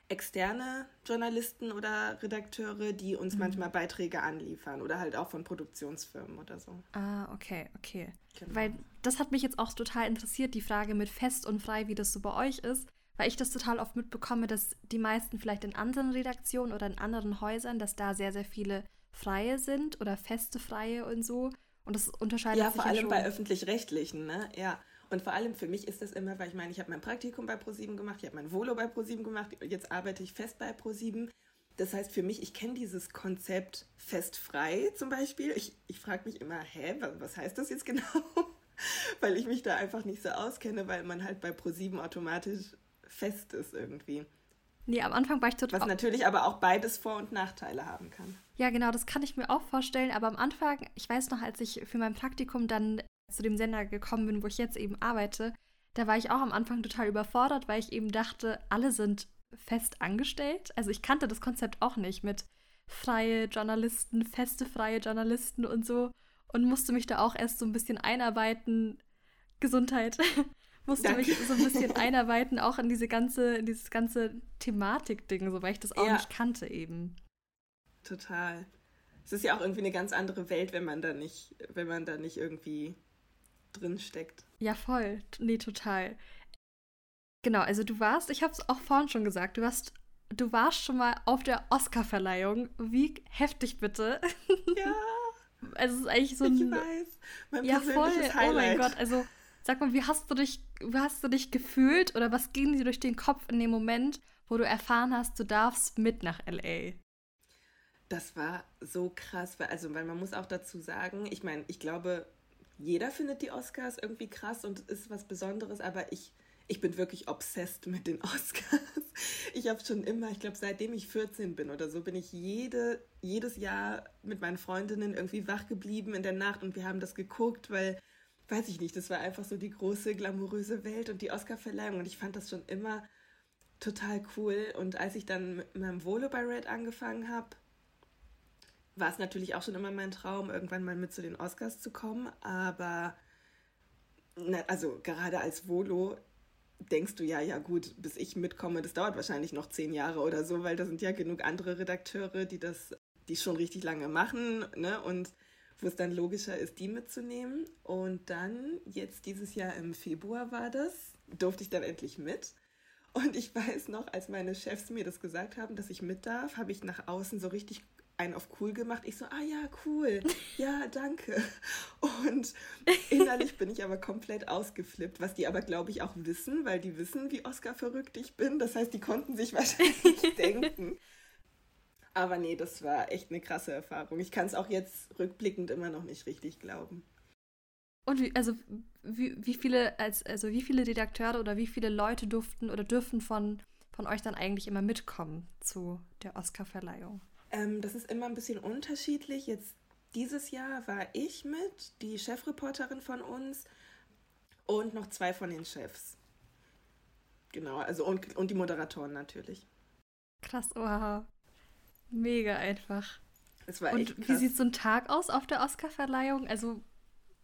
externe Journalisten oder Redakteure, die uns mhm. manchmal Beiträge anliefern oder halt auch von Produktionsfirmen oder so. Ah, okay, okay. Genau. Weil das hat mich jetzt auch total interessiert, die Frage mit fest und frei, wie das so bei euch ist, weil ich das total oft mitbekomme, dass die meisten vielleicht in anderen Redaktionen oder in anderen Häusern, dass da sehr, sehr viele freie sind oder feste freie und so. Und das unterscheidet ja, sich vor allem ja bei öffentlich-rechtlichen, ne? Ja. Und vor allem für mich ist das immer, weil ich meine, ich habe mein Praktikum bei ProSieben gemacht, ich habe mein Volo bei ProSieben gemacht, jetzt arbeite ich fest bei ProSieben. Das heißt für mich, ich kenne dieses Konzept festfrei zum Beispiel. Ich, ich frage mich immer, hä, was heißt das jetzt genau? [LAUGHS] weil ich mich da einfach nicht so auskenne, weil man halt bei ProSieben automatisch fest ist irgendwie. Nee, am Anfang war ich total. Was natürlich aber auch beides Vor- und Nachteile haben kann. Ja, genau, das kann ich mir auch vorstellen. Aber am Anfang, ich weiß noch, als ich für mein Praktikum dann zu dem Sender gekommen bin, wo ich jetzt eben arbeite, da war ich auch am Anfang total überfordert, weil ich eben dachte, alle sind fest angestellt. Also ich kannte das Konzept auch nicht mit freie Journalisten, feste freie Journalisten und so und musste mich da auch erst so ein bisschen einarbeiten. Gesundheit. Musste Danke. mich so ein bisschen [LAUGHS] einarbeiten, auch in diese ganze, dieses ganze Thematik-Ding, so weil ich das auch ja. nicht kannte eben. Total. Es ist ja auch irgendwie eine ganz andere Welt, wenn man da nicht, wenn man da nicht irgendwie drin steckt. Ja, voll. Nee, total. Genau, also du warst, ich habe es auch vorhin schon gesagt, du warst, du warst schon mal auf der Oscar-Verleihung. Wie heftig bitte. Ja. [LAUGHS] also es ist eigentlich so ein. Ich weiß. Mein ja, voll. Highlight. Oh mein Gott, also sag mal, wie hast du dich, wie hast du dich gefühlt oder was ging dir durch den Kopf in dem Moment, wo du erfahren hast, du darfst mit nach LA? Das war so krass, weil, also, weil man muss auch dazu sagen, ich meine, ich glaube, jeder findet die Oscars irgendwie krass und ist was Besonderes, aber ich, ich bin wirklich obsessed mit den [LAUGHS] Oscars. Ich habe schon immer, ich glaube, seitdem ich 14 bin oder so, bin ich jede, jedes Jahr mit meinen Freundinnen irgendwie wach geblieben in der Nacht und wir haben das geguckt, weil, weiß ich nicht, das war einfach so die große, glamouröse Welt und die Oscarverleihung und ich fand das schon immer total cool. Und als ich dann mit meinem Volo bei Red angefangen habe, war es natürlich auch schon immer mein Traum, irgendwann mal mit zu den Oscars zu kommen. Aber na, also gerade als Volo denkst du ja, ja gut, bis ich mitkomme, das dauert wahrscheinlich noch zehn Jahre oder so, weil da sind ja genug andere Redakteure, die das, die schon richtig lange machen, ne? Und wo es dann logischer ist, die mitzunehmen. Und dann, jetzt dieses Jahr im Februar war das, durfte ich dann endlich mit. Und ich weiß noch, als meine Chefs mir das gesagt haben, dass ich mit darf, habe ich nach außen so richtig einen auf cool gemacht. Ich so, ah ja, cool, [LAUGHS] ja, danke. Und innerlich bin ich aber komplett ausgeflippt, was die aber, glaube ich, auch wissen, weil die wissen, wie Oscar verrückt ich bin. Das heißt, die konnten sich wahrscheinlich [LAUGHS] denken. Aber nee, das war echt eine krasse Erfahrung. Ich kann es auch jetzt rückblickend immer noch nicht richtig glauben. Und wie, also wie, wie viele, als, also wie viele Redakteure oder wie viele Leute durften oder dürfen von, von euch dann eigentlich immer mitkommen zu der Oscar-Verleihung? Ähm, das ist immer ein bisschen unterschiedlich. Jetzt dieses Jahr war ich mit, die Chefreporterin von uns und noch zwei von den Chefs. Genau, also und, und die Moderatoren natürlich. Krass, wow. Mega einfach. Es war und echt krass. wie sieht so ein Tag aus auf der Oscarverleihung? Also,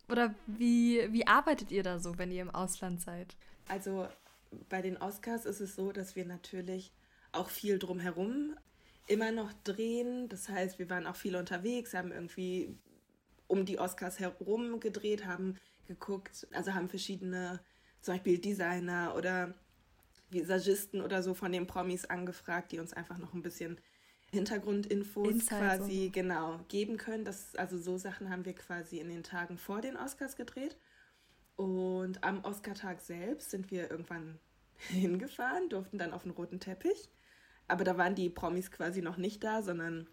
oder wie, wie arbeitet ihr da so, wenn ihr im Ausland seid? Also bei den Oscars ist es so, dass wir natürlich auch viel drumherum immer noch drehen. Das heißt, wir waren auch viel unterwegs, haben irgendwie um die Oscars herum gedreht, haben geguckt, also haben verschiedene, zum Beispiel Designer oder Visagisten oder so von den Promis angefragt, die uns einfach noch ein bisschen Hintergrundinfos Inside quasi so. genau geben können. Das, also so Sachen haben wir quasi in den Tagen vor den Oscars gedreht. Und am Oscar-Tag selbst sind wir irgendwann [LAUGHS] hingefahren, durften dann auf den roten Teppich aber da waren die Promis quasi noch nicht da, sondern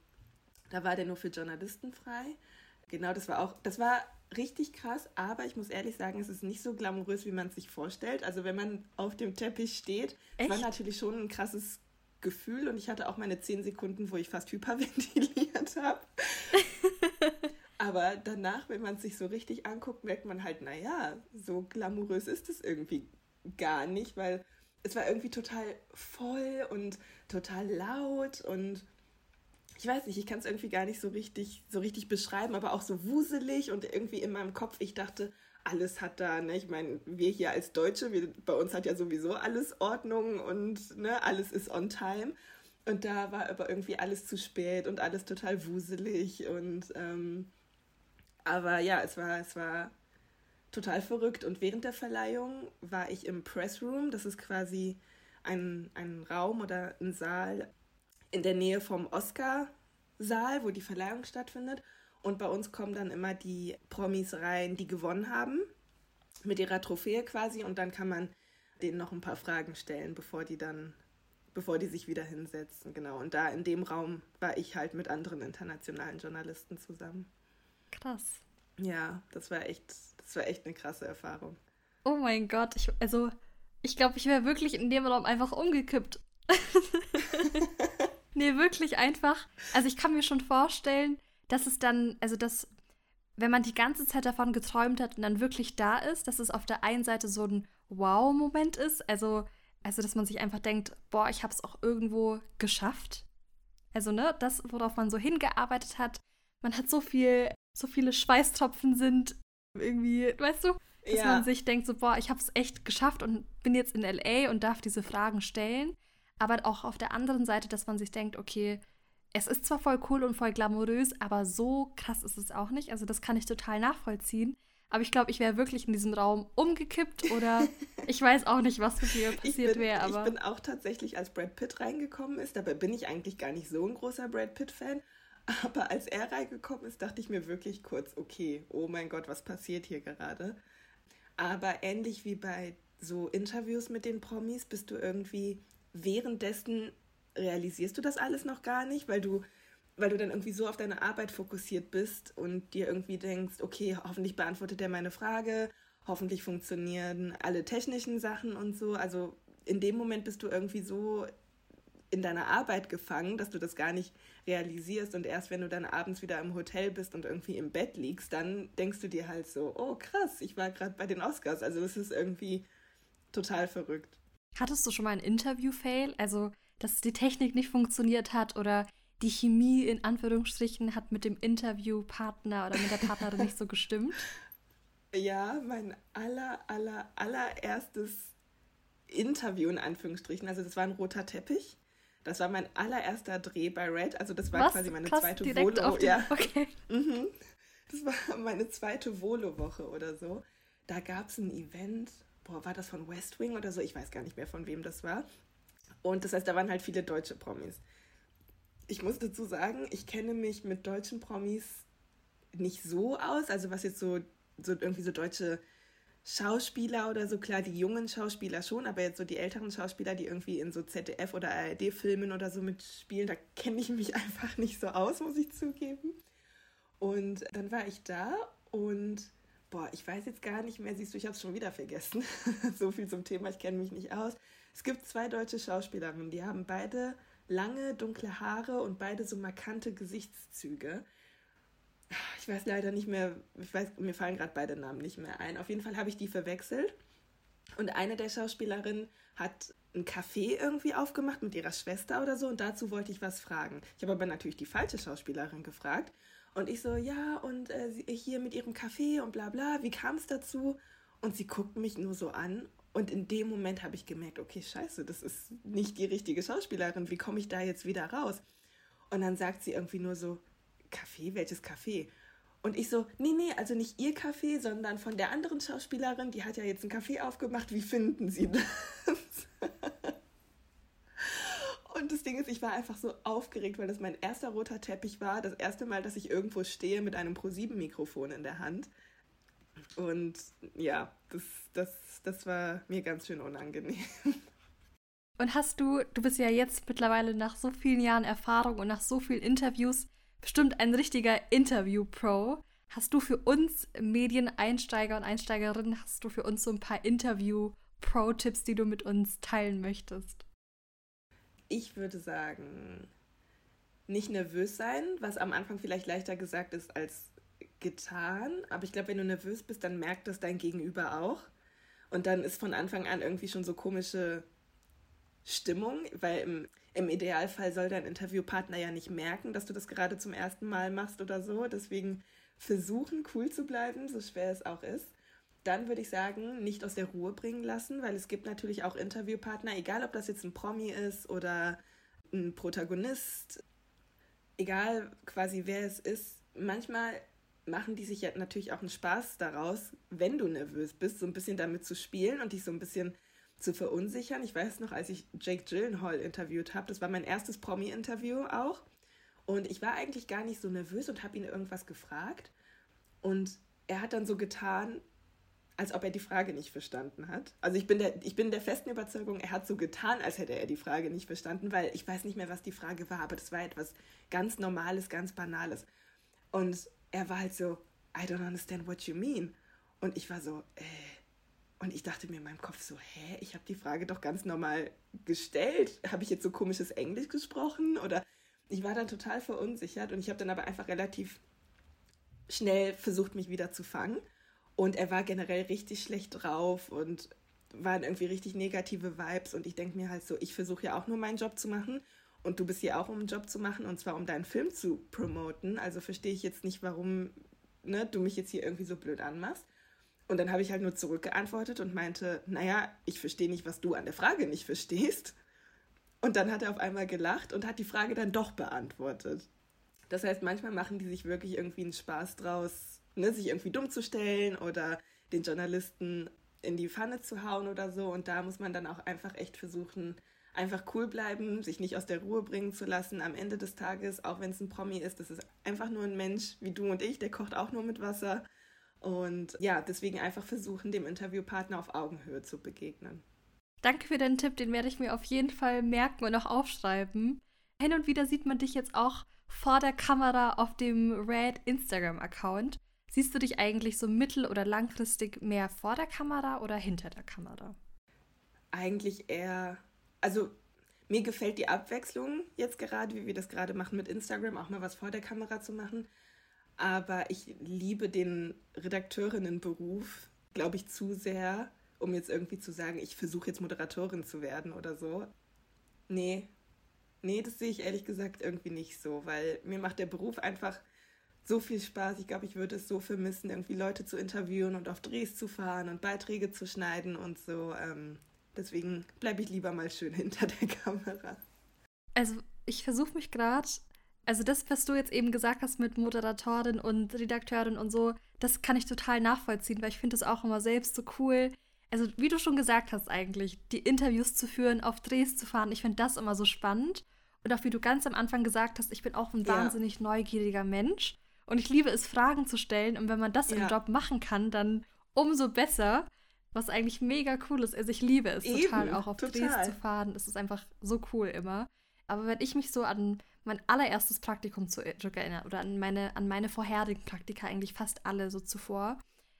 da war der nur für Journalisten frei. Genau, das war auch, das war richtig krass, aber ich muss ehrlich sagen, es ist nicht so glamourös, wie man es sich vorstellt. Also wenn man auf dem Teppich steht, Echt? war natürlich schon ein krasses Gefühl und ich hatte auch meine zehn Sekunden, wo ich fast hyperventiliert [LAUGHS] habe. [LAUGHS] aber danach, wenn man es sich so richtig anguckt, merkt man halt, naja, so glamourös ist es irgendwie gar nicht, weil es war irgendwie total voll und total laut und ich weiß nicht, ich kann es irgendwie gar nicht so richtig, so richtig beschreiben, aber auch so wuselig und irgendwie in meinem Kopf, ich dachte, alles hat da, ne, ich meine, wir hier als Deutsche, wir, bei uns hat ja sowieso alles Ordnung und ne, alles ist on time. Und da war aber irgendwie alles zu spät und alles total wuselig und ähm, aber ja, es war, es war total verrückt. Und während der Verleihung war ich im Pressroom. Das ist quasi ein, ein Raum oder ein Saal in der Nähe vom Oscar-Saal, wo die Verleihung stattfindet. Und bei uns kommen dann immer die Promis rein, die gewonnen haben. mit ihrer Trophäe quasi und dann kann man denen noch ein paar Fragen stellen, bevor die dann, bevor die sich wieder hinsetzen. Genau. Und da in dem Raum war ich halt mit anderen internationalen Journalisten zusammen. Krass. Ja, das war echt, das war echt eine krasse Erfahrung. Oh mein Gott, ich, also ich glaube, ich wäre wirklich in dem Raum einfach umgekippt. [LAUGHS] nee, wirklich einfach. Also ich kann mir schon vorstellen, dass es dann, also dass, wenn man die ganze Zeit davon geträumt hat und dann wirklich da ist, dass es auf der einen Seite so ein Wow-Moment ist. Also, also, dass man sich einfach denkt, boah, ich habe es auch irgendwo geschafft. Also, ne, das, worauf man so hingearbeitet hat. Man hat so viel, so viele Schweißtropfen sind irgendwie, weißt du, dass ja. man sich denkt, so, boah, ich habe es echt geschafft und bin jetzt in LA und darf diese Fragen stellen. Aber auch auf der anderen Seite, dass man sich denkt, okay, es ist zwar voll cool und voll glamourös, aber so krass ist es auch nicht. Also das kann ich total nachvollziehen. Aber ich glaube, ich wäre wirklich in diesem Raum umgekippt oder [LAUGHS] ich weiß auch nicht, was mit mir passiert wäre. Ich bin auch tatsächlich, als Brad Pitt reingekommen ist, dabei bin ich eigentlich gar nicht so ein großer Brad Pitt-Fan. [LAUGHS] Aber als er reingekommen ist, dachte ich mir wirklich kurz, okay, oh mein Gott, was passiert hier gerade? Aber ähnlich wie bei so Interviews mit den Promis, bist du irgendwie währenddessen realisierst du das alles noch gar nicht, weil du, weil du dann irgendwie so auf deine Arbeit fokussiert bist und dir irgendwie denkst, okay, hoffentlich beantwortet er meine Frage, hoffentlich funktionieren alle technischen Sachen und so. Also in dem Moment bist du irgendwie so in deiner Arbeit gefangen, dass du das gar nicht realisierst und erst wenn du dann abends wieder im Hotel bist und irgendwie im Bett liegst, dann denkst du dir halt so, oh krass, ich war gerade bei den Oscars. Also es ist irgendwie total verrückt. Hattest du schon mal ein Interview-Fail? Also dass die Technik nicht funktioniert hat oder die Chemie in Anführungsstrichen hat mit dem Interviewpartner oder mit der Partnerin nicht so gestimmt? [LAUGHS] Ja, mein aller, aller, allererstes Interview in Anführungsstrichen, also das war ein roter Teppich. Das war mein allererster Dreh bei Red, also das war Was? quasi meine Krass, zweite Volo. Ja. Okay. [LAUGHS] Mhm. Das war meine zweite Volo-Woche oder so. Da gab es ein Event, boah, war das von West Wing oder so? Ich weiß gar nicht mehr, von wem das war. Und das heißt, da waren halt viele deutsche Promis. Ich muss dazu sagen, ich kenne mich mit deutschen Promis nicht so aus. Also was jetzt so, so irgendwie so deutsche Schauspieler oder so, klar, die jungen Schauspieler schon, aber jetzt so die älteren Schauspieler, die irgendwie in so ZDF oder ARD-Filmen oder so mitspielen, da kenne ich mich [LAUGHS] einfach nicht so aus, muss ich zugeben. Und dann war ich da und boah, ich weiß jetzt gar nicht mehr, siehst du, ich habe es schon wieder vergessen. [LAUGHS] so viel zum Thema, ich kenne mich nicht aus. Es gibt zwei deutsche Schauspielerinnen, die haben beide lange, dunkle Haare und beide so markante Gesichtszüge. Ich weiß leider nicht mehr, ich weiß, mir fallen gerade beide Namen nicht mehr ein. Auf jeden Fall habe ich die verwechselt. Und eine der Schauspielerinnen hat ein Café irgendwie aufgemacht mit ihrer Schwester oder so und dazu wollte ich was fragen. Ich habe aber natürlich die falsche Schauspielerin gefragt und ich so, ja, und äh, hier mit ihrem Café und bla bla, wie kam es dazu? Und sie guckt mich nur so an und in dem Moment habe ich gemerkt, okay, scheiße, das ist nicht die richtige Schauspielerin. Wie komme ich da jetzt wieder raus? Und dann sagt sie irgendwie nur so, Kaffee, welches Kaffee? Und ich so, nee, nee, also nicht ihr Kaffee, sondern von der anderen Schauspielerin, die hat ja jetzt ein Kaffee aufgemacht. Wie finden Sie das? Und das Ding ist, ich war einfach so aufgeregt, weil das mein erster roter Teppich war. Das erste Mal, dass ich irgendwo stehe mit einem Pro7-Mikrofon in der Hand. Und ja, das, das, das war mir ganz schön unangenehm. Und hast du, du bist ja jetzt mittlerweile nach so vielen Jahren Erfahrung und nach so vielen Interviews bestimmt ein richtiger Interview-Pro. Hast du für uns Medieneinsteiger und Einsteigerinnen, hast du für uns so ein paar Interview-Pro-Tipps, die du mit uns teilen möchtest? Ich würde sagen, nicht nervös sein, was am Anfang vielleicht leichter gesagt ist als getan. Aber ich glaube, wenn du nervös bist, dann merkt das dein Gegenüber auch. Und dann ist von Anfang an irgendwie schon so komische Stimmung, weil im, im Idealfall soll dein Interviewpartner ja nicht merken, dass du das gerade zum ersten Mal machst oder so. Deswegen versuchen, cool zu bleiben, so schwer es auch ist. Dann würde ich sagen, nicht aus der Ruhe bringen lassen, weil es gibt natürlich auch Interviewpartner, egal ob das jetzt ein Promi ist oder ein Protagonist, egal quasi wer es ist. Manchmal machen die sich ja natürlich auch einen Spaß daraus, wenn du nervös bist, so ein bisschen damit zu spielen und dich so ein bisschen zu verunsichern. Ich weiß noch, als ich Jake Gyllenhaal interviewt habe, das war mein erstes Promi-Interview auch. Und ich war eigentlich gar nicht so nervös und habe ihn irgendwas gefragt. Und er hat dann so getan, als ob er die Frage nicht verstanden hat. Also ich bin, der, ich bin der festen Überzeugung, er hat so getan, als hätte er die Frage nicht verstanden, weil ich weiß nicht mehr, was die Frage war, aber das war etwas ganz Normales, ganz Banales. Und er war halt so, I don't understand what you mean. Und ich war so, äh. Und ich dachte mir in meinem Kopf so, hä, ich habe die Frage doch ganz normal gestellt. Habe ich jetzt so komisches Englisch gesprochen? Oder ich war dann total verunsichert und ich habe dann aber einfach relativ schnell versucht, mich wieder zu fangen. Und er war generell richtig schlecht drauf und waren irgendwie richtig negative Vibes. Und ich denke mir halt so, ich versuche ja auch nur meinen Job zu machen. Und du bist hier auch, um einen Job zu machen, und zwar um deinen Film zu promoten. Also verstehe ich jetzt nicht, warum ne, du mich jetzt hier irgendwie so blöd anmachst. Und dann habe ich halt nur zurückgeantwortet und meinte, naja, ich verstehe nicht, was du an der Frage nicht verstehst. Und dann hat er auf einmal gelacht und hat die Frage dann doch beantwortet. Das heißt, manchmal machen die sich wirklich irgendwie einen Spaß draus, ne, sich irgendwie dumm zu stellen oder den Journalisten in die Pfanne zu hauen oder so. Und da muss man dann auch einfach echt versuchen, einfach cool bleiben, sich nicht aus der Ruhe bringen zu lassen. Am Ende des Tages, auch wenn es ein Promi ist, das ist einfach nur ein Mensch wie du und ich, der kocht auch nur mit Wasser. Und ja, deswegen einfach versuchen, dem Interviewpartner auf Augenhöhe zu begegnen. Danke für deinen Tipp, den werde ich mir auf jeden Fall merken und auch aufschreiben. Hin und wieder sieht man dich jetzt auch vor der Kamera auf dem Red Instagram-Account. Siehst du dich eigentlich so mittel- oder langfristig mehr vor der Kamera oder hinter der Kamera? Eigentlich eher, also mir gefällt die Abwechslung jetzt gerade, wie wir das gerade machen mit Instagram, auch mal was vor der Kamera zu machen. Aber ich liebe den Redakteurinnenberuf, glaube ich, zu sehr, um jetzt irgendwie zu sagen, ich versuche jetzt Moderatorin zu werden oder so. Nee, nee, das sehe ich ehrlich gesagt irgendwie nicht so, weil mir macht der Beruf einfach so viel Spaß. Ich glaube, ich würde es so vermissen, irgendwie Leute zu interviewen und auf Drehs zu fahren und Beiträge zu schneiden und so. Ähm, deswegen bleibe ich lieber mal schön hinter der Kamera. Also ich versuche mich gerade, also das, was du jetzt eben gesagt hast mit Moderatorin und Redakteurin und so, das kann ich total nachvollziehen, weil ich finde das auch immer selbst so cool. Also wie du schon gesagt hast eigentlich, die Interviews zu führen, auf Drehs zu fahren, ich finde das immer so spannend. Und auch wie du ganz am Anfang gesagt hast, ich bin auch ein ja. wahnsinnig neugieriger Mensch. Und ich liebe es, Fragen zu stellen. Und wenn man das ja. im Job machen kann, dann umso besser. Was eigentlich mega cool ist. Also ich liebe es Eben, total, auch auf total. Drehs zu fahren. Es ist einfach so cool immer. Aber wenn ich mich so an mein allererstes Praktikum zurückerinnere oder an meine, an meine vorherigen Praktika, eigentlich fast alle so zuvor,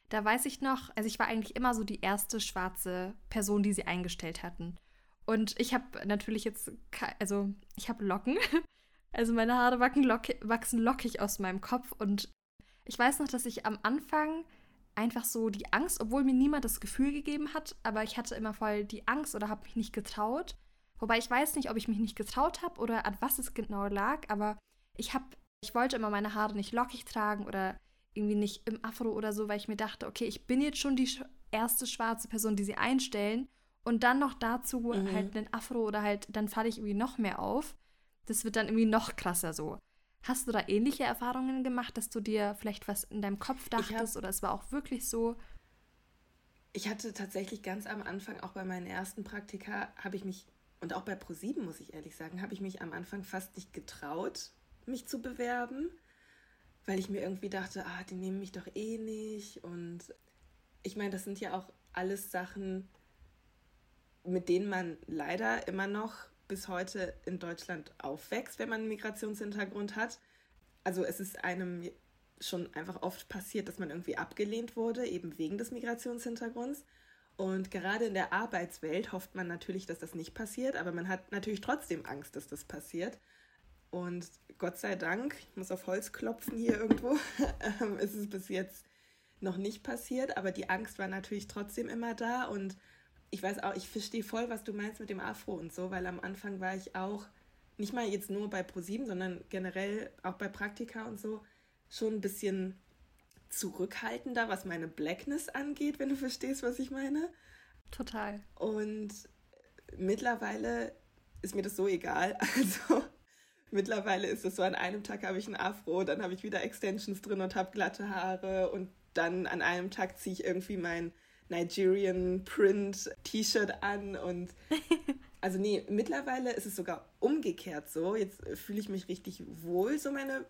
da weiß ich noch, also ich war eigentlich immer so die erste schwarze Person, die sie eingestellt hatten. Und ich habe natürlich jetzt, also ich habe Locken. [LAUGHS] Also meine Haare wachsen, lock wachsen lockig aus meinem Kopf. Und ich weiß noch, dass ich am Anfang einfach so die Angst, obwohl mir niemand das Gefühl gegeben hat, aber ich hatte immer voll die Angst oder habe mich nicht getraut. Wobei ich weiß nicht, ob ich mich nicht getraut habe oder an was es genau lag, aber ich habe, ich wollte immer meine Haare nicht lockig tragen oder irgendwie nicht im Afro oder so, weil ich mir dachte, okay, ich bin jetzt schon die erste schwarze Person, die sie einstellen und dann noch dazu mhm. halt einen Afro oder halt, dann falle ich irgendwie noch mehr auf. Das wird dann irgendwie noch krasser so. Hast du da ähnliche Erfahrungen gemacht, dass du dir vielleicht was in deinem Kopf dachtest hab, oder es war auch wirklich so? Ich hatte tatsächlich ganz am Anfang, auch bei meinen ersten Praktika, habe ich mich, und auch bei ProSieben muss ich ehrlich sagen, habe ich mich am Anfang fast nicht getraut, mich zu bewerben, weil ich mir irgendwie dachte, ah, die nehmen mich doch eh nicht. Und ich meine, das sind ja auch alles Sachen, mit denen man leider immer noch bis heute in Deutschland aufwächst, wenn man einen Migrationshintergrund hat. Also es ist einem schon einfach oft passiert, dass man irgendwie abgelehnt wurde, eben wegen des Migrationshintergrunds. Und gerade in der Arbeitswelt hofft man natürlich, dass das nicht passiert, aber man hat natürlich trotzdem Angst, dass das passiert. Und Gott sei Dank, ich muss auf Holz klopfen hier irgendwo, [LAUGHS] ähm, ist es bis jetzt noch nicht passiert, aber die Angst war natürlich trotzdem immer da und ich weiß auch, ich verstehe voll, was du meinst mit dem Afro und so, weil am Anfang war ich auch, nicht mal jetzt nur bei ProSieben, sondern generell auch bei Praktika und so, schon ein bisschen zurückhaltender, was meine Blackness angeht, wenn du verstehst, was ich meine. Total. Und mittlerweile ist mir das so egal. [LAUGHS] Also mittlerweile ist es so, an einem Tag habe ich ein Afro, dann habe ich wieder Extensions drin und habe glatte Haare und dann an einem Tag ziehe ich irgendwie mein Nigerian Print T-Shirt an und [LAUGHS] also nee, mittlerweile ist es sogar umgekehrt so. Jetzt fühle ich mich richtig wohl, so meine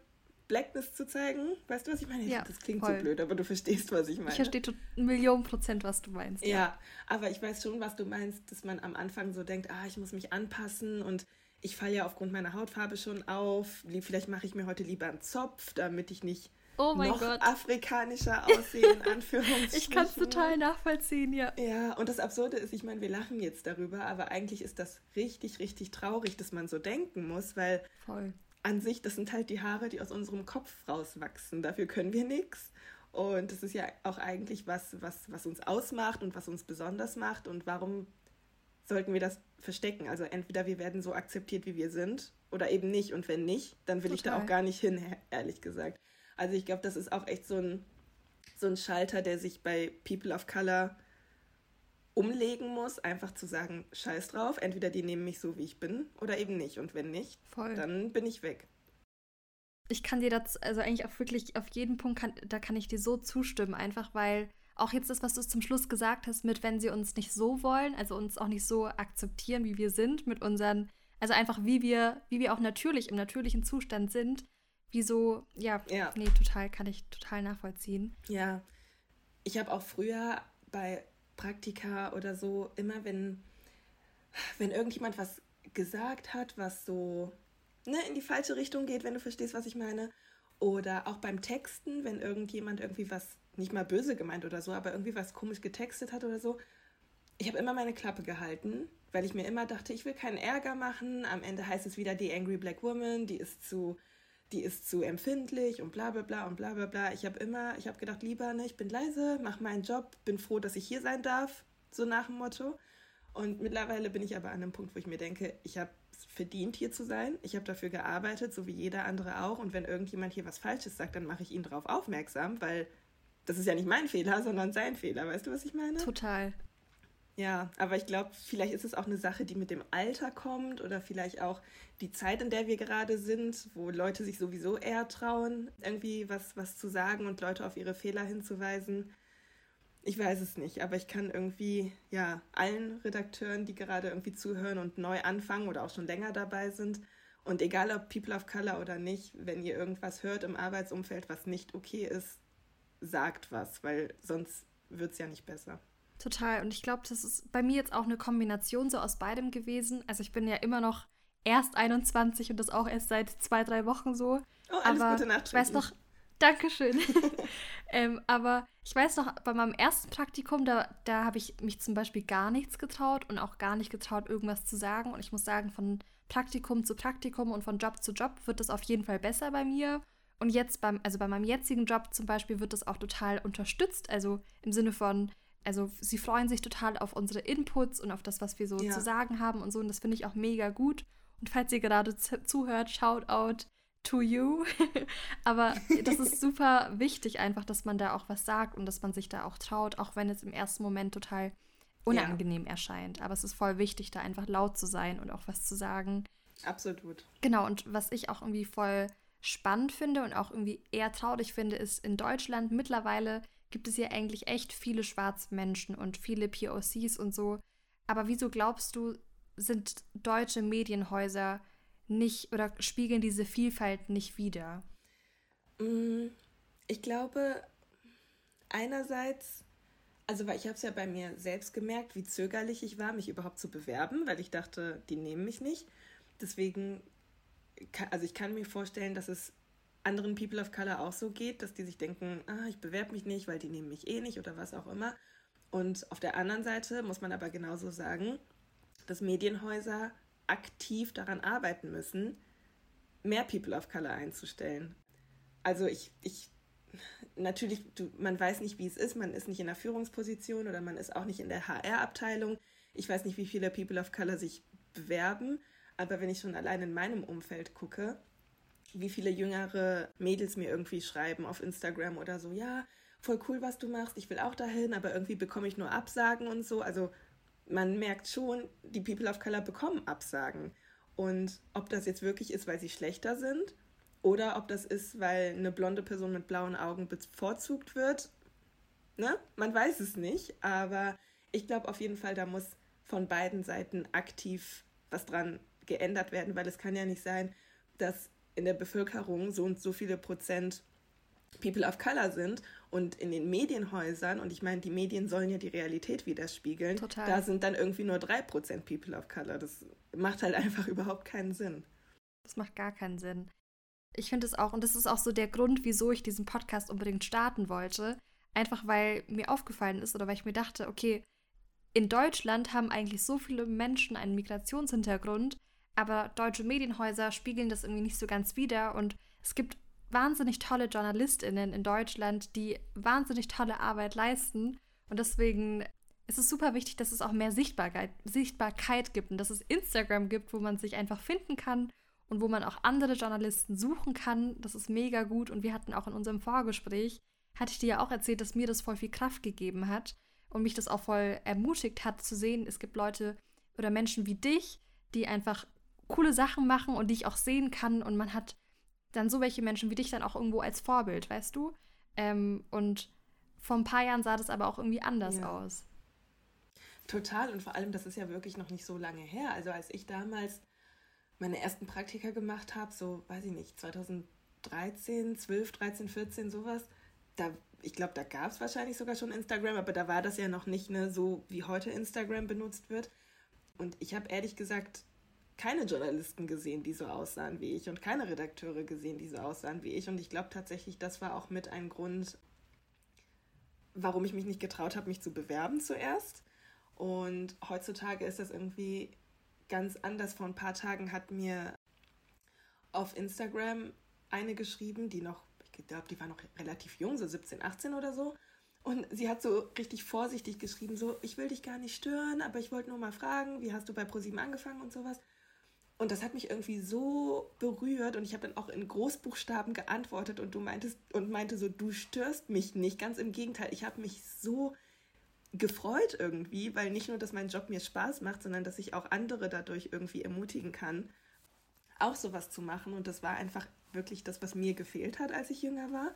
Blackness zu zeigen. Weißt du, was ich meine? Ja, das klingt voll. so blöd, aber du verstehst, was ich meine. Ich verstehe eine Million Prozent, was du meinst. Ja. ja, aber ich weiß schon, was du meinst, dass man am Anfang so denkt, ah, ich muss mich anpassen und ich falle ja aufgrund meiner Hautfarbe schon auf. Vielleicht mache ich mir heute lieber einen Zopf, damit ich nicht oh noch Gott. afrikanischer [LAUGHS] aussehe, in Anführungsstrichen. ich kann es total nachvollziehen, ja. Ja, und das Absurde ist, ich meine, wir lachen jetzt darüber, aber eigentlich ist das richtig, richtig traurig, dass man so denken muss, weil Voll an sich, das sind halt die Haare, die aus unserem Kopf rauswachsen. Dafür können wir nichts. Und das ist ja auch eigentlich was, was, was uns ausmacht und was uns besonders macht. Und warum sollten wir das verstecken? Also entweder wir werden so akzeptiert, wie wir sind, oder eben nicht. Und wenn nicht, dann will Total. ich da auch gar nicht hin, ehrlich gesagt. Also ich glaube, das ist auch echt so ein, so ein Schalter, der sich bei People of Color umlegen muss, einfach zu sagen, scheiß drauf, entweder die nehmen mich so, wie ich bin, oder eben nicht. Und wenn nicht, Voll. dann bin ich weg. Ich kann dir das, also eigentlich auch wirklich auf jeden Punkt, kann, da kann ich dir so zustimmen, einfach weil auch jetzt das, was du zum Schluss gesagt hast, mit wenn sie uns nicht so wollen, also uns auch nicht so akzeptieren, wie wir sind, mit unseren, also einfach wie wir, wie wir auch natürlich im natürlichen Zustand sind, wieso, ja, ja. nee, total, kann ich total nachvollziehen. Ja, ich habe auch früher bei Praktika oder so, immer wenn, wenn irgendjemand was gesagt hat, was so ne, in die falsche Richtung geht, wenn du verstehst, was ich meine. Oder auch beim Texten, wenn irgendjemand irgendwie was, nicht mal böse gemeint oder so, aber irgendwie was komisch getextet hat oder so. Ich habe immer meine Klappe gehalten, weil ich mir immer dachte, ich will keinen Ärger machen. Am Ende heißt es wieder die Angry Black Woman, die ist zu die ist zu empfindlich und bla bla bla und bla bla bla. Ich habe immer, ich habe gedacht, lieber, ne, ich bin leise, mach meinen Job, bin froh, dass ich hier sein darf, so nach dem Motto. Und mittlerweile bin ich aber an einem Punkt, wo ich mir denke, ich habe verdient, hier zu sein. Ich habe dafür gearbeitet, so wie jeder andere auch. Und wenn irgendjemand hier was Falsches sagt, dann mache ich ihn darauf aufmerksam, weil das ist ja nicht mein Fehler, sondern sein Fehler. Weißt du, was ich meine? Total. Ja, aber ich glaube, vielleicht ist es auch eine Sache, die mit dem Alter kommt oder vielleicht auch die Zeit, in der wir gerade sind, wo Leute sich sowieso eher trauen, irgendwie was, was zu sagen und Leute auf ihre Fehler hinzuweisen. Ich weiß es nicht, aber ich kann irgendwie, ja, allen Redakteuren, die gerade irgendwie zuhören und neu anfangen oder auch schon länger dabei sind, und egal ob People of Color oder nicht, wenn ihr irgendwas hört im Arbeitsumfeld, was nicht okay ist, sagt was, weil sonst wird es ja nicht besser. Total. Und ich glaube, das ist bei mir jetzt auch eine Kombination so aus beidem gewesen. Also ich bin ja immer noch erst 21 und das auch erst seit zwei, drei Wochen so. Oh, alles aber Gute Nacht. Ich weiß noch, Dankeschön. [LAUGHS] ähm, aber ich weiß noch, bei meinem ersten Praktikum, da, da habe ich mich zum Beispiel gar nichts getraut und auch gar nicht getraut, irgendwas zu sagen. Und ich muss sagen, von Praktikum zu Praktikum und von Job zu Job wird das auf jeden Fall besser bei mir. Und jetzt beim, also bei meinem jetzigen Job zum Beispiel wird das auch total unterstützt. Also im Sinne von, also sie freuen sich total auf unsere Inputs und auf das, was wir so ja. zu sagen haben und so. Und das finde ich auch mega gut. Und falls ihr gerade zuhört, shout out to you. [LAUGHS] Aber das ist [LAUGHS] super wichtig einfach, dass man da auch was sagt und dass man sich da auch traut, auch wenn es im ersten Moment total unangenehm ja. erscheint. Aber es ist voll wichtig, da einfach laut zu sein und auch was zu sagen. Absolut. Genau, und was ich auch irgendwie voll spannend finde und auch irgendwie eher traurig finde, ist in Deutschland mittlerweile gibt es ja eigentlich echt viele schwarze Menschen und viele POCs und so. Aber wieso glaubst du, sind deutsche Medienhäuser nicht oder spiegeln diese Vielfalt nicht wider? Mm, ich glaube, einerseits, also weil ich habe es ja bei mir selbst gemerkt, wie zögerlich ich war, mich überhaupt zu bewerben, weil ich dachte, die nehmen mich nicht. Deswegen, also ich kann mir vorstellen, dass es anderen People of Color auch so geht, dass die sich denken, ah, ich bewerbe mich nicht, weil die nehmen mich eh nicht oder was auch immer. Und auf der anderen Seite muss man aber genauso sagen, dass Medienhäuser aktiv daran arbeiten müssen, mehr People of Color einzustellen. Also ich, ich natürlich, du, man weiß nicht, wie es ist, man ist nicht in der Führungsposition oder man ist auch nicht in der HR-Abteilung. Ich weiß nicht, wie viele People of Color sich bewerben, aber wenn ich schon allein in meinem Umfeld gucke, wie viele jüngere Mädels mir irgendwie schreiben auf Instagram oder so, ja, voll cool, was du machst, ich will auch dahin, aber irgendwie bekomme ich nur Absagen und so. Also man merkt schon, die People of Color bekommen Absagen. Und ob das jetzt wirklich ist, weil sie schlechter sind oder ob das ist, weil eine blonde Person mit blauen Augen bevorzugt wird, ne? Man weiß es nicht, aber ich glaube auf jeden Fall, da muss von beiden Seiten aktiv was dran geändert werden, weil es kann ja nicht sein, dass in der Bevölkerung so und so viele Prozent People of Color sind und in den Medienhäusern, und ich meine, die Medien sollen ja die Realität widerspiegeln, Total. da sind dann irgendwie nur 3% People of Color. Das macht halt einfach [LAUGHS] überhaupt keinen Sinn. Das macht gar keinen Sinn. Ich finde es auch, und das ist auch so der Grund, wieso ich diesen Podcast unbedingt starten wollte. Einfach weil mir aufgefallen ist oder weil ich mir dachte, okay, in Deutschland haben eigentlich so viele Menschen einen Migrationshintergrund, aber deutsche Medienhäuser spiegeln das irgendwie nicht so ganz wider und es gibt wahnsinnig tolle JournalistInnen in Deutschland, die wahnsinnig tolle Arbeit leisten. Und deswegen ist es super wichtig, dass es auch mehr Sichtbarkeit, Sichtbarkeit gibt und dass es Instagram gibt, wo man sich einfach finden kann und wo man auch andere Journalisten suchen kann. Das ist mega gut. Und wir hatten auch in unserem Vorgespräch, hatte ich dir ja auch erzählt, dass mir das voll viel Kraft gegeben hat und mich das auch voll ermutigt hat zu sehen, es gibt Leute oder Menschen wie dich, die einfach coole Sachen machen und die ich auch sehen kann und man hat dann so welche Menschen wie dich dann auch irgendwo als Vorbild, weißt du? Ähm, und vor ein paar Jahren sah das aber auch irgendwie anders ja. aus. Total und vor allem, das ist ja wirklich noch nicht so lange her. Also als ich damals meine ersten Praktika gemacht habe, so weiß ich nicht, 2013, 12, 13, 14, sowas, da, ich glaube, da gab es wahrscheinlich sogar schon Instagram, aber da war das ja noch nicht ne, so, wie heute Instagram benutzt wird. Und ich habe ehrlich gesagt keine Journalisten gesehen, die so aussahen wie ich und keine Redakteure gesehen, die so aussahen wie ich. Und ich glaube tatsächlich, das war auch mit ein Grund, warum ich mich nicht getraut habe, mich zu bewerben zuerst. Und heutzutage ist das irgendwie ganz anders. Vor ein paar Tagen hat mir auf Instagram eine geschrieben, die noch, ich glaube, die war noch relativ jung, so 17, 18 oder so. Und sie hat so richtig vorsichtig geschrieben, so, ich will dich gar nicht stören, aber ich wollte nur mal fragen, wie hast du bei ProSieben angefangen und sowas. Und das hat mich irgendwie so berührt und ich habe dann auch in Großbuchstaben geantwortet und du meintest und meinte so, du störst mich nicht. Ganz im Gegenteil, ich habe mich so gefreut irgendwie, weil nicht nur, dass mein Job mir Spaß macht, sondern dass ich auch andere dadurch irgendwie ermutigen kann, auch sowas zu machen. Und das war einfach wirklich das, was mir gefehlt hat, als ich jünger war.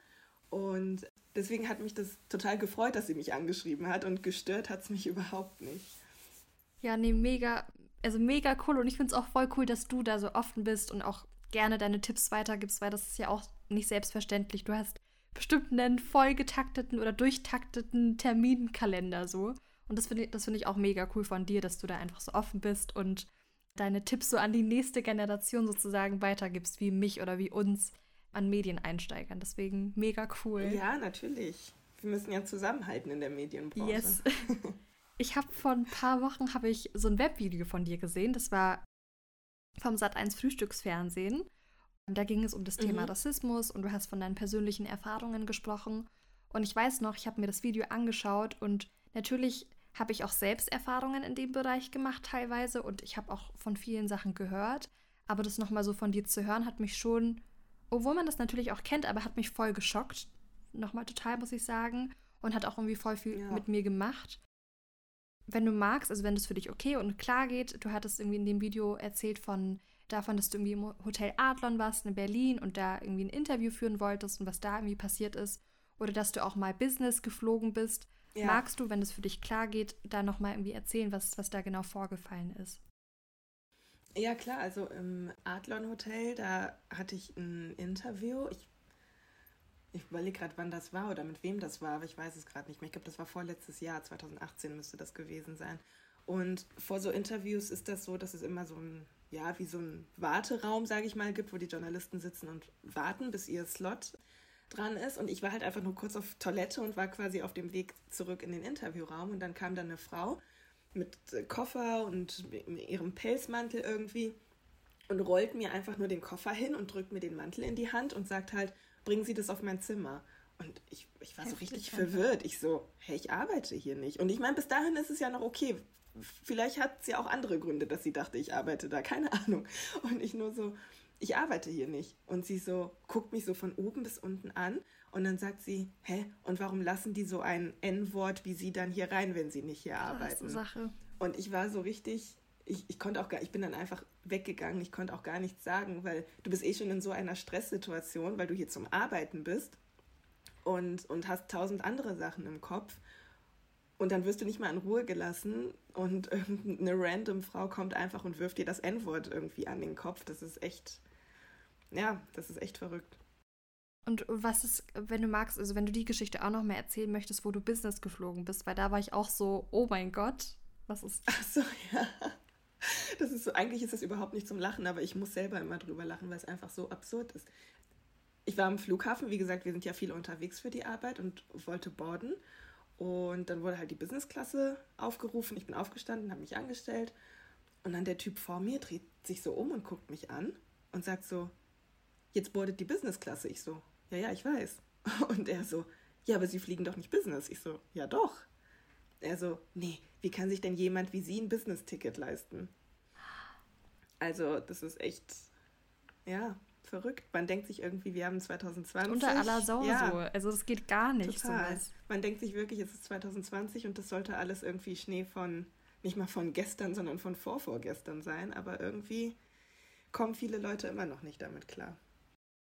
Und deswegen hat mich das total gefreut, dass sie mich angeschrieben hat und gestört hat es mich [LAUGHS] überhaupt nicht. Ja, nee, mega, also mega cool und ich finde es auch voll cool, dass du da so offen bist und auch gerne deine Tipps weitergibst, weil das ist ja auch nicht selbstverständlich. Du hast bestimmt einen voll getakteten oder durchtakteten Terminkalender so. Und das finde ich, find ich auch mega cool von dir, dass du da einfach so offen bist und deine Tipps so an die nächste Generation sozusagen weitergibst, wie mich oder wie uns an Medieneinsteigern. Deswegen mega cool. Ja, natürlich. Wir müssen ja zusammenhalten in der Medienbranche. Yes. [LAUGHS] Ich habe vor ein paar Wochen habe ich so ein Webvideo von dir gesehen. Das war vom Sat1 Frühstücksfernsehen. Und da ging es um das mhm. Thema Rassismus und du hast von deinen persönlichen Erfahrungen gesprochen. Und ich weiß noch, ich habe mir das Video angeschaut und natürlich habe ich auch selbst Erfahrungen in dem Bereich gemacht teilweise und ich habe auch von vielen Sachen gehört. Aber das nochmal so von dir zu hören, hat mich schon, obwohl man das natürlich auch kennt, aber hat mich voll geschockt. Nochmal total, muss ich sagen. Und hat auch irgendwie voll viel ja. mit mir gemacht wenn du magst, also wenn das für dich okay und klar geht, du hattest irgendwie in dem Video erzählt von davon, dass du irgendwie im Hotel Adlon warst in Berlin und da irgendwie ein Interview führen wolltest und was da irgendwie passiert ist. Oder dass du auch mal Business geflogen bist. Ja. Magst du, wenn das für dich klar geht, da nochmal irgendwie erzählen, was, was da genau vorgefallen ist? Ja, klar. Also im Adlon Hotel, da hatte ich ein Interview. Ich ich überlege gerade, wann das war oder mit wem das war, aber ich weiß es gerade nicht mehr. Ich glaube, das war vorletztes Jahr, 2018 müsste das gewesen sein. Und vor so Interviews ist das so, dass es immer so ein, ja, wie so ein Warteraum, sage ich mal, gibt, wo die Journalisten sitzen und warten, bis ihr Slot dran ist. Und ich war halt einfach nur kurz auf Toilette und war quasi auf dem Weg zurück in den Interviewraum. Und dann kam dann eine Frau mit Koffer und ihrem Pelzmantel irgendwie und rollt mir einfach nur den Koffer hin und drückt mir den Mantel in die Hand und sagt halt, bringen Sie das auf mein Zimmer. Und ich, ich war so richtig verwirrt. Ich so, hey, ich arbeite hier nicht. Und ich meine, bis dahin ist es ja noch okay. Vielleicht hat sie auch andere Gründe, dass sie dachte, ich arbeite da. Keine Ahnung. Und ich nur so, ich arbeite hier nicht. Und sie so, guckt mich so von oben bis unten an. Und dann sagt sie, hä, und warum lassen die so ein N-Wort wie sie dann hier rein, wenn sie nicht hier arbeiten? Sache. Und ich war so richtig, ich, ich konnte auch gar, ich bin dann einfach weggegangen. Ich konnte auch gar nichts sagen, weil du bist eh schon in so einer Stresssituation, weil du hier zum Arbeiten bist und, und hast tausend andere Sachen im Kopf. Und dann wirst du nicht mal in Ruhe gelassen und [LAUGHS] irgendeine random Frau kommt einfach und wirft dir das N-Wort irgendwie an den Kopf. Das ist echt, ja, das ist echt verrückt. Und was ist, wenn du magst, also wenn du die Geschichte auch noch mehr erzählen möchtest, wo du Business geflogen bist, weil da war ich auch so, oh mein Gott, was ist. Ach so, ja. Das ist so, eigentlich ist das überhaupt nicht zum Lachen, aber ich muss selber immer drüber lachen, weil es einfach so absurd ist. Ich war am Flughafen, wie gesagt, wir sind ja viel unterwegs für die Arbeit und wollte boarden. Und dann wurde halt die Businessklasse aufgerufen. Ich bin aufgestanden, habe mich angestellt. Und dann der Typ vor mir dreht sich so um und guckt mich an und sagt so, jetzt boardet die Businessklasse. Ich so, ja, ja, ich weiß. [LAUGHS] Und er so, ja, aber Sie fliegen doch nicht Business. Ich so, ja doch. Er so, nee, wie kann sich denn jemand wie Sie ein Business-Ticket leisten? Also, das ist echt, ja, verrückt. Man denkt sich irgendwie, wir haben 2020. Unter aller Sau ja, so. Also, das geht gar nicht. Total. Sowas. Man denkt sich wirklich, es ist 2020 und das sollte alles irgendwie Schnee von, nicht mal von gestern, sondern von vorvorgestern sein. Aber irgendwie kommen viele Leute immer noch nicht damit klar.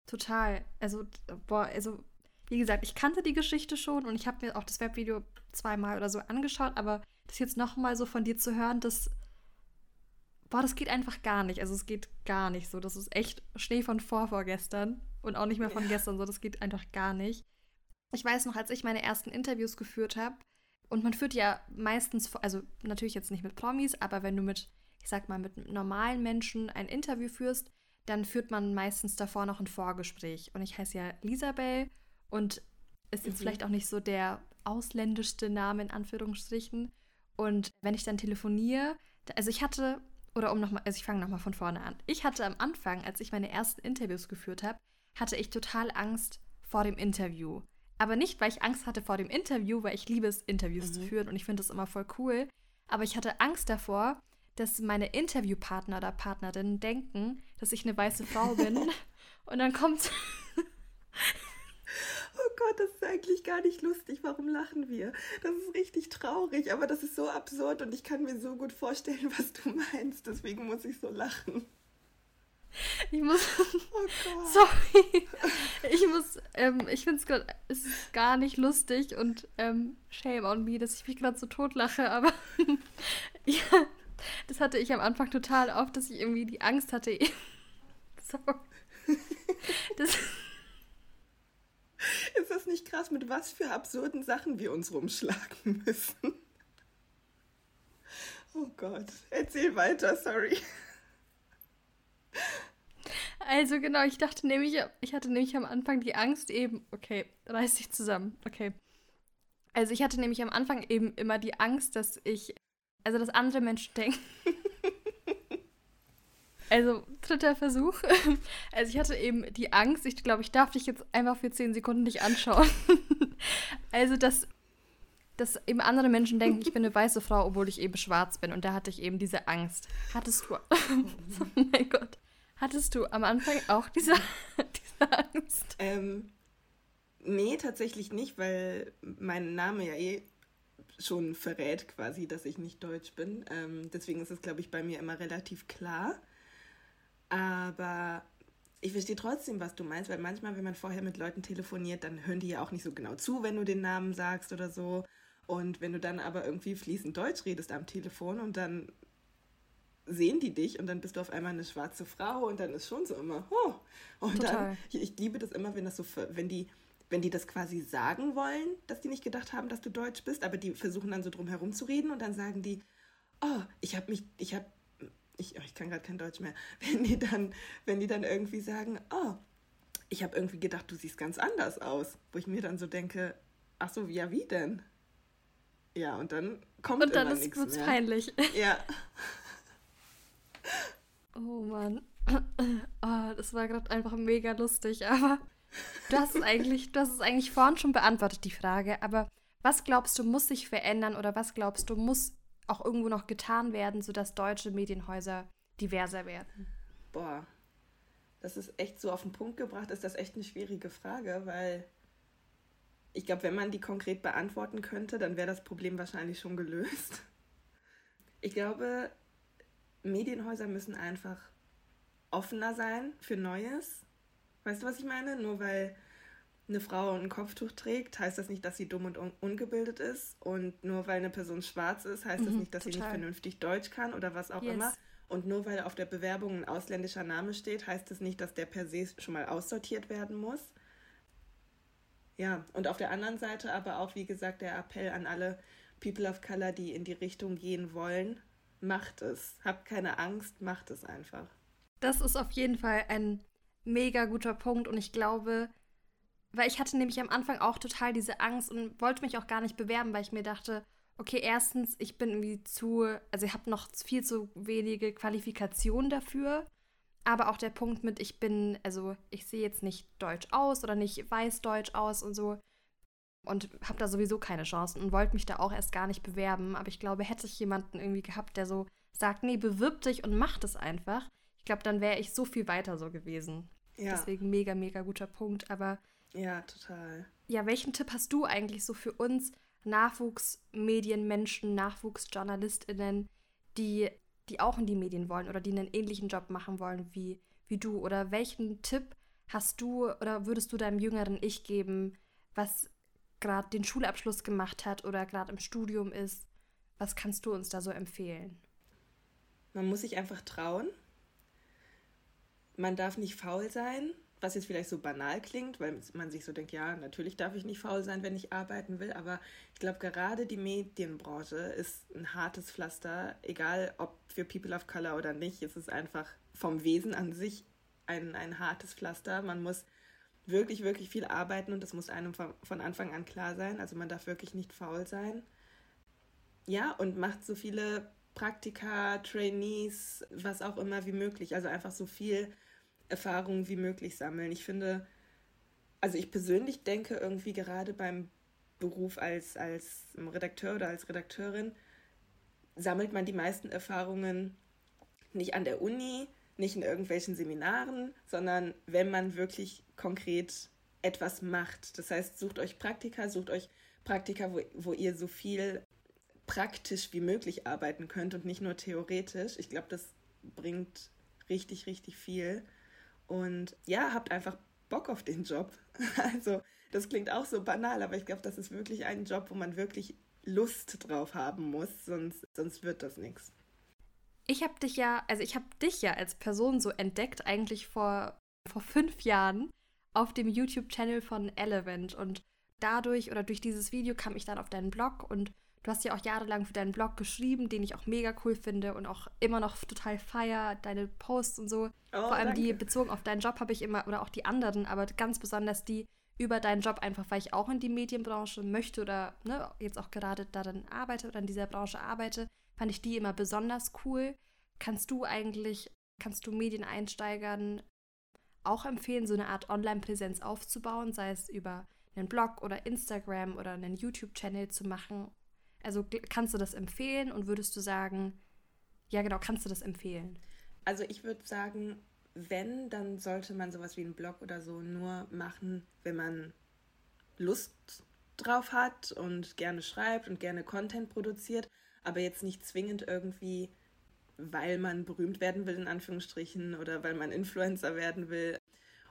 Total. Also, boah, also, wie gesagt, ich kannte die Geschichte schon und ich habe mir auch das Webvideo zweimal oder so angeschaut, aber das jetzt nochmal so von dir zu hören, das, boah, das geht einfach gar nicht. Also, es geht gar nicht so. Das ist echt Schnee von vor vorgestern und auch nicht mehr von ja. gestern so. Das geht einfach gar nicht. Ich weiß noch, als ich meine ersten Interviews geführt habe, und man führt ja meistens, also natürlich jetzt nicht mit Promis, aber wenn du mit, ich sag mal, mit normalen Menschen ein Interview führst, dann führt man meistens davor noch ein Vorgespräch. Und ich heiße ja Lisabel und ist jetzt mhm. vielleicht auch nicht so der ausländischste Name in Anführungsstrichen. Und wenn ich dann telefoniere, also ich hatte, oder um nochmal, also ich fange nochmal von vorne an. Ich hatte am Anfang, als ich meine ersten Interviews geführt habe, hatte ich total Angst vor dem Interview. Aber nicht, weil ich Angst hatte vor dem Interview, weil ich liebe es, Interviews mhm. zu führen und ich finde das immer voll cool. Aber ich hatte Angst davor, dass meine Interviewpartner oder Partnerinnen denken, dass ich eine weiße Frau bin. [LAUGHS] und dann kommt. Oh Gott, das ist eigentlich gar nicht lustig. Warum lachen wir? Das ist richtig traurig, aber das ist so absurd und ich kann mir so gut vorstellen, was du meinst. Deswegen muss ich so lachen. Ich muss. Oh Gott. Sorry. Ich muss. Ähm, ich finde es gerade. Es ist gar nicht lustig und ähm, shame on me, dass ich mich gerade so totlache, aber. [LAUGHS] ja, das hatte ich am Anfang total oft, dass ich irgendwie die Angst hatte. [LAUGHS] so. Das [LAUGHS] [LAUGHS] Ist das nicht krass, mit was für absurden Sachen wir uns rumschlagen [LAUGHS] müssen? Oh Gott, erzähl weiter, sorry. Also genau, ich dachte nämlich, ich hatte nämlich am Anfang die Angst eben, okay, reiß dich zusammen, okay. Also ich hatte nämlich am Anfang eben immer die Angst, dass ich also, dass andere Menschen denken. [LAUGHS] Also, dritter Versuch. [LAUGHS] Also, ich hatte eben die Angst, ich glaube, ich darf dich jetzt einfach für zehn Sekunden nicht anschauen. [LAUGHS] Also, dass, dass eben andere Menschen denken, ich bin eine weiße Frau, obwohl ich eben schwarz bin. Und da hatte ich eben diese Angst. Hattest du. [LAUGHS] oh mein Gott. Hattest du am Anfang auch diese, diese Angst? Ähm, nee, tatsächlich nicht, weil mein Name ja eh schon verrät quasi, dass ich nicht deutsch bin. Ähm, deswegen ist es, glaube ich, bei mir immer relativ klar. Aber ich verstehe trotzdem, was du meinst, weil manchmal, wenn man vorher mit Leuten telefoniert, dann hören die ja auch nicht so genau zu, wenn du den Namen sagst oder so. Und wenn du dann aber irgendwie fließend Deutsch redest am Telefon und dann sehen die dich und dann bist du auf einmal eine schwarze Frau und dann ist schon so immer, oh. Und Total. dann, ich, ich liebe das immer, wenn das so, wenn die wenn die das quasi sagen wollen, dass die nicht gedacht haben, dass du Deutsch bist, aber die versuchen dann so drum herum zu reden und dann sagen die, oh, ich habe mich, ich habe, ich, oh, ich kann gerade kein Deutsch mehr, [LAUGHS] wenn die dann, wenn die dann irgendwie sagen, oh, ich habe irgendwie gedacht, du siehst ganz anders aus, wo ich mir dann so denke, ach so, ja, wie denn? Ja, und dann kommt Und dann ist es peinlich. [LAUGHS] [LAUGHS] Ja. Oh Mann. Oh, [CLEARS THROAT] das war gerade einfach mega lustig, aber Du hast es eigentlich, du hast es eigentlich vorhin schon beantwortet, die Frage, aber was glaubst du, muss sich verändern oder was glaubst du, muss auch irgendwo noch getan werden, sodass deutsche Medienhäuser diverser werden? Boah, das ist echt so auf den Punkt gebracht, ist das echt eine schwierige Frage, weil ich glaube, wenn man die konkret beantworten könnte, dann wäre das Problem wahrscheinlich schon gelöst. Ich glaube, Medienhäuser müssen einfach offener sein für Neues Weißt du, was ich meine? Nur weil eine Frau ein Kopftuch trägt, heißt das nicht, dass sie dumm und un ungebildet ist. Und nur weil eine Person schwarz ist, heißt mhm, das nicht, dass total. sie nicht vernünftig Deutsch kann oder was auch yes. immer. Und nur weil auf der Bewerbung ein ausländischer Name steht, heißt es das nicht, dass der per se schon mal aussortiert werden muss. Ja, und auf der anderen Seite aber auch, wie gesagt, der Appell an alle People of Color, die in die Richtung gehen wollen, macht es. Habt keine Angst, macht es einfach. Das ist auf jeden Fall ein mega guter Punkt und ich glaube, weil ich hatte nämlich am Anfang auch total diese Angst und wollte mich auch gar nicht bewerben, weil ich mir dachte, okay, erstens, ich bin irgendwie zu, also ich habe noch viel zu wenige Qualifikationen dafür. Aber auch der Punkt mit, ich bin, also ich sehe jetzt nicht deutsch aus oder nicht weiß deutsch aus und so. Und habe da sowieso keine Chancen und wollte mich da auch erst gar nicht bewerben. Aber ich glaube, hätte ich jemanden irgendwie gehabt, der so sagt, nee, bewirb dich und mach das einfach, ich glaube, dann wäre ich so viel weiter so gewesen. Ja. Deswegen mega, mega guter Punkt. Aber. Ja, total. Ja, welchen Tipp hast du eigentlich so für uns Nachwuchsmedienmenschen, NachwuchsjournalistInnen, die, die auch in die Medien wollen oder die einen ähnlichen Job machen wollen wie, wie du? Oder welchen Tipp hast du oder würdest du deinem jüngeren Ich geben, was gerade den Schulabschluss gemacht hat oder gerade im Studium ist? Was kannst du uns da so empfehlen? Man muss sich einfach trauen man darf nicht faul sein, was jetzt vielleicht so banal klingt, weil man sich so denkt, ja, natürlich darf ich nicht faul sein, wenn ich arbeiten will, aber ich glaube, gerade die Medienbranche ist ein hartes Pflaster, egal ob für People of Color oder nicht, es ist einfach vom Wesen an sich ein, ein hartes Pflaster. Man muss wirklich, wirklich viel arbeiten und das muss einem von Anfang an klar sein. Also man darf wirklich nicht faul sein. Ja, und macht so viele Praktika, Trainees, was auch immer wie möglich. Also einfach so viel Erfahrungen wie möglich sammeln. Ich finde, also ich persönlich denke irgendwie gerade beim Beruf als, als Redakteur oder als Redakteurin, sammelt man die meisten Erfahrungen nicht an der Uni, nicht in irgendwelchen Seminaren, sondern wenn man wirklich konkret etwas macht. Das heißt, sucht euch Praktika, sucht euch Praktika, wo, wo ihr so viel praktisch wie möglich arbeiten könnt und nicht nur theoretisch. Ich glaube, das bringt richtig, richtig viel. Und ja, habt einfach Bock auf den Job. [LAUGHS] Also, das klingt auch so banal, aber ich glaube, das ist wirklich ein Job, wo man wirklich Lust drauf haben muss, sonst, sonst wird das nichts. Ich habe dich ja, also ich habe dich ja als Person so entdeckt, eigentlich vor, vor fünf Jahren auf dem YouTube-Channel von Elevent. Und dadurch oder durch dieses Video kam ich dann auf deinen Blog und Du hast ja auch jahrelang für deinen Blog geschrieben, den ich auch mega cool finde und auch immer noch total feier, deine Posts und so. Oh, Vor allem danke. die bezogen auf deinen Job habe ich immer, oder auch die anderen, aber ganz besonders die über deinen Job, einfach weil ich auch in die Medienbranche möchte oder ne, jetzt auch gerade darin arbeite oder in dieser Branche arbeite, fand ich die immer besonders cool. Kannst du eigentlich, kannst du Medieneinsteigern auch empfehlen, so eine Art Online-Präsenz aufzubauen, sei es über einen Blog oder Instagram oder einen YouTube-Channel zu machen also kannst du das empfehlen und würdest du sagen, ja genau, kannst du das empfehlen? Also ich würde sagen, wenn, dann sollte man sowas wie einen Blog oder so nur machen, wenn man Lust drauf hat und gerne schreibt und gerne Content produziert, aber jetzt nicht zwingend irgendwie, weil man berühmt werden will, in Anführungsstrichen, oder weil man Influencer werden will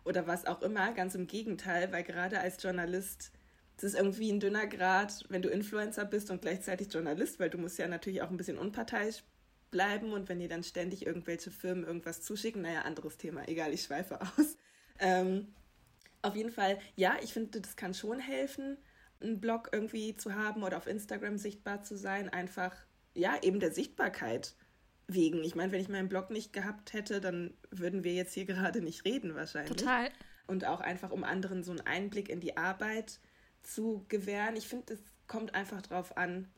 oder was auch immer. Ganz im Gegenteil, weil gerade als Journalist es ist irgendwie ein dünner Grad, wenn du Influencer bist und gleichzeitig Journalist, weil du musst ja natürlich auch ein bisschen unparteiisch bleiben und wenn dir dann ständig irgendwelche Firmen irgendwas zuschicken, naja, anderes Thema, egal, ich schweife aus. [LAUGHS] Ähm, auf jeden Fall, ja, ich finde, das kann schon helfen, einen Blog irgendwie zu haben oder auf Instagram sichtbar zu sein, einfach, ja, eben der Sichtbarkeit wegen. Ich meine, wenn ich meinen Blog nicht gehabt hätte, dann würden wir jetzt hier [LAUGHS] gerade nicht reden wahrscheinlich. Total. Und auch einfach, um anderen so einen Einblick in die Arbeit zu gewähren. Ich finde, es kommt einfach darauf an,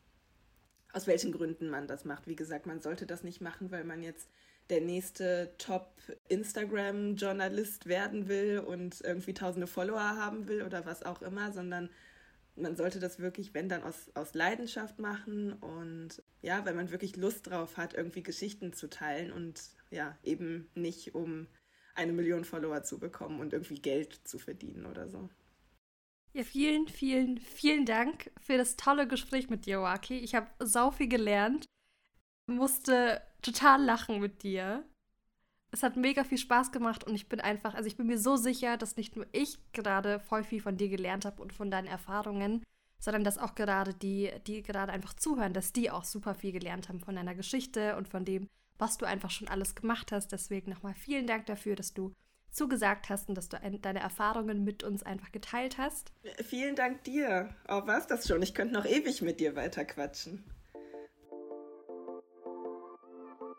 aus welchen Gründen man das macht. Wie gesagt, man sollte das nicht machen, weil man jetzt der nächste Top-Instagram-Journalist werden will und irgendwie tausende Follower haben will oder was auch immer, sondern man sollte das wirklich, wenn dann aus, aus Leidenschaft machen und ja, weil man wirklich Lust drauf hat, irgendwie Geschichten zu teilen und ja, eben nicht um eine Million Follower zu bekommen und irgendwie Geld zu verdienen oder so. Ja, vielen, vielen, vielen Dank für das tolle Gespräch mit dir, Waki. Ich habe sau viel gelernt, musste total lachen mit dir. Es hat mega viel Spaß gemacht und ich bin einfach, also ich bin mir so sicher, dass nicht nur ich gerade voll viel von dir gelernt habe und von deinen Erfahrungen, sondern dass auch gerade die, die gerade einfach zuhören, dass die auch super viel gelernt haben von deiner Geschichte und von dem, was du einfach schon alles gemacht hast. Deswegen nochmal vielen Dank dafür, dass du zugesagt hast und dass du deine Erfahrungen mit uns einfach geteilt hast. Vielen Dank dir. Oh, war's das schon? Ich könnte noch ewig mit dir weiter quatschen.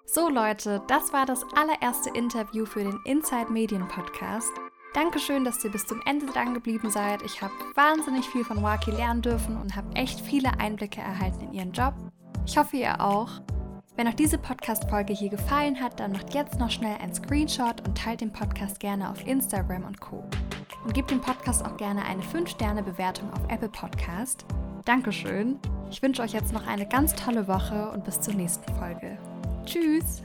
So Leute, das war das allererste Interview für den Inside Medien Podcast. Dankeschön, dass ihr bis zum Ende dran geblieben seid. Ich habe wahnsinnig viel von Waki lernen dürfen und habe echt viele Einblicke erhalten in ihren Job. Ich hoffe, ihr auch. Wenn euch diese Podcast-Folge hier gefallen hat, dann macht jetzt noch schnell einen Screenshot und teilt den Podcast gerne auf Instagram und Co. Und gebt dem Podcast auch gerne eine 5-Sterne-Bewertung auf Apple Podcast. Dankeschön. Ich wünsche euch jetzt noch eine ganz tolle Woche und bis zur nächsten Folge. Tschüss!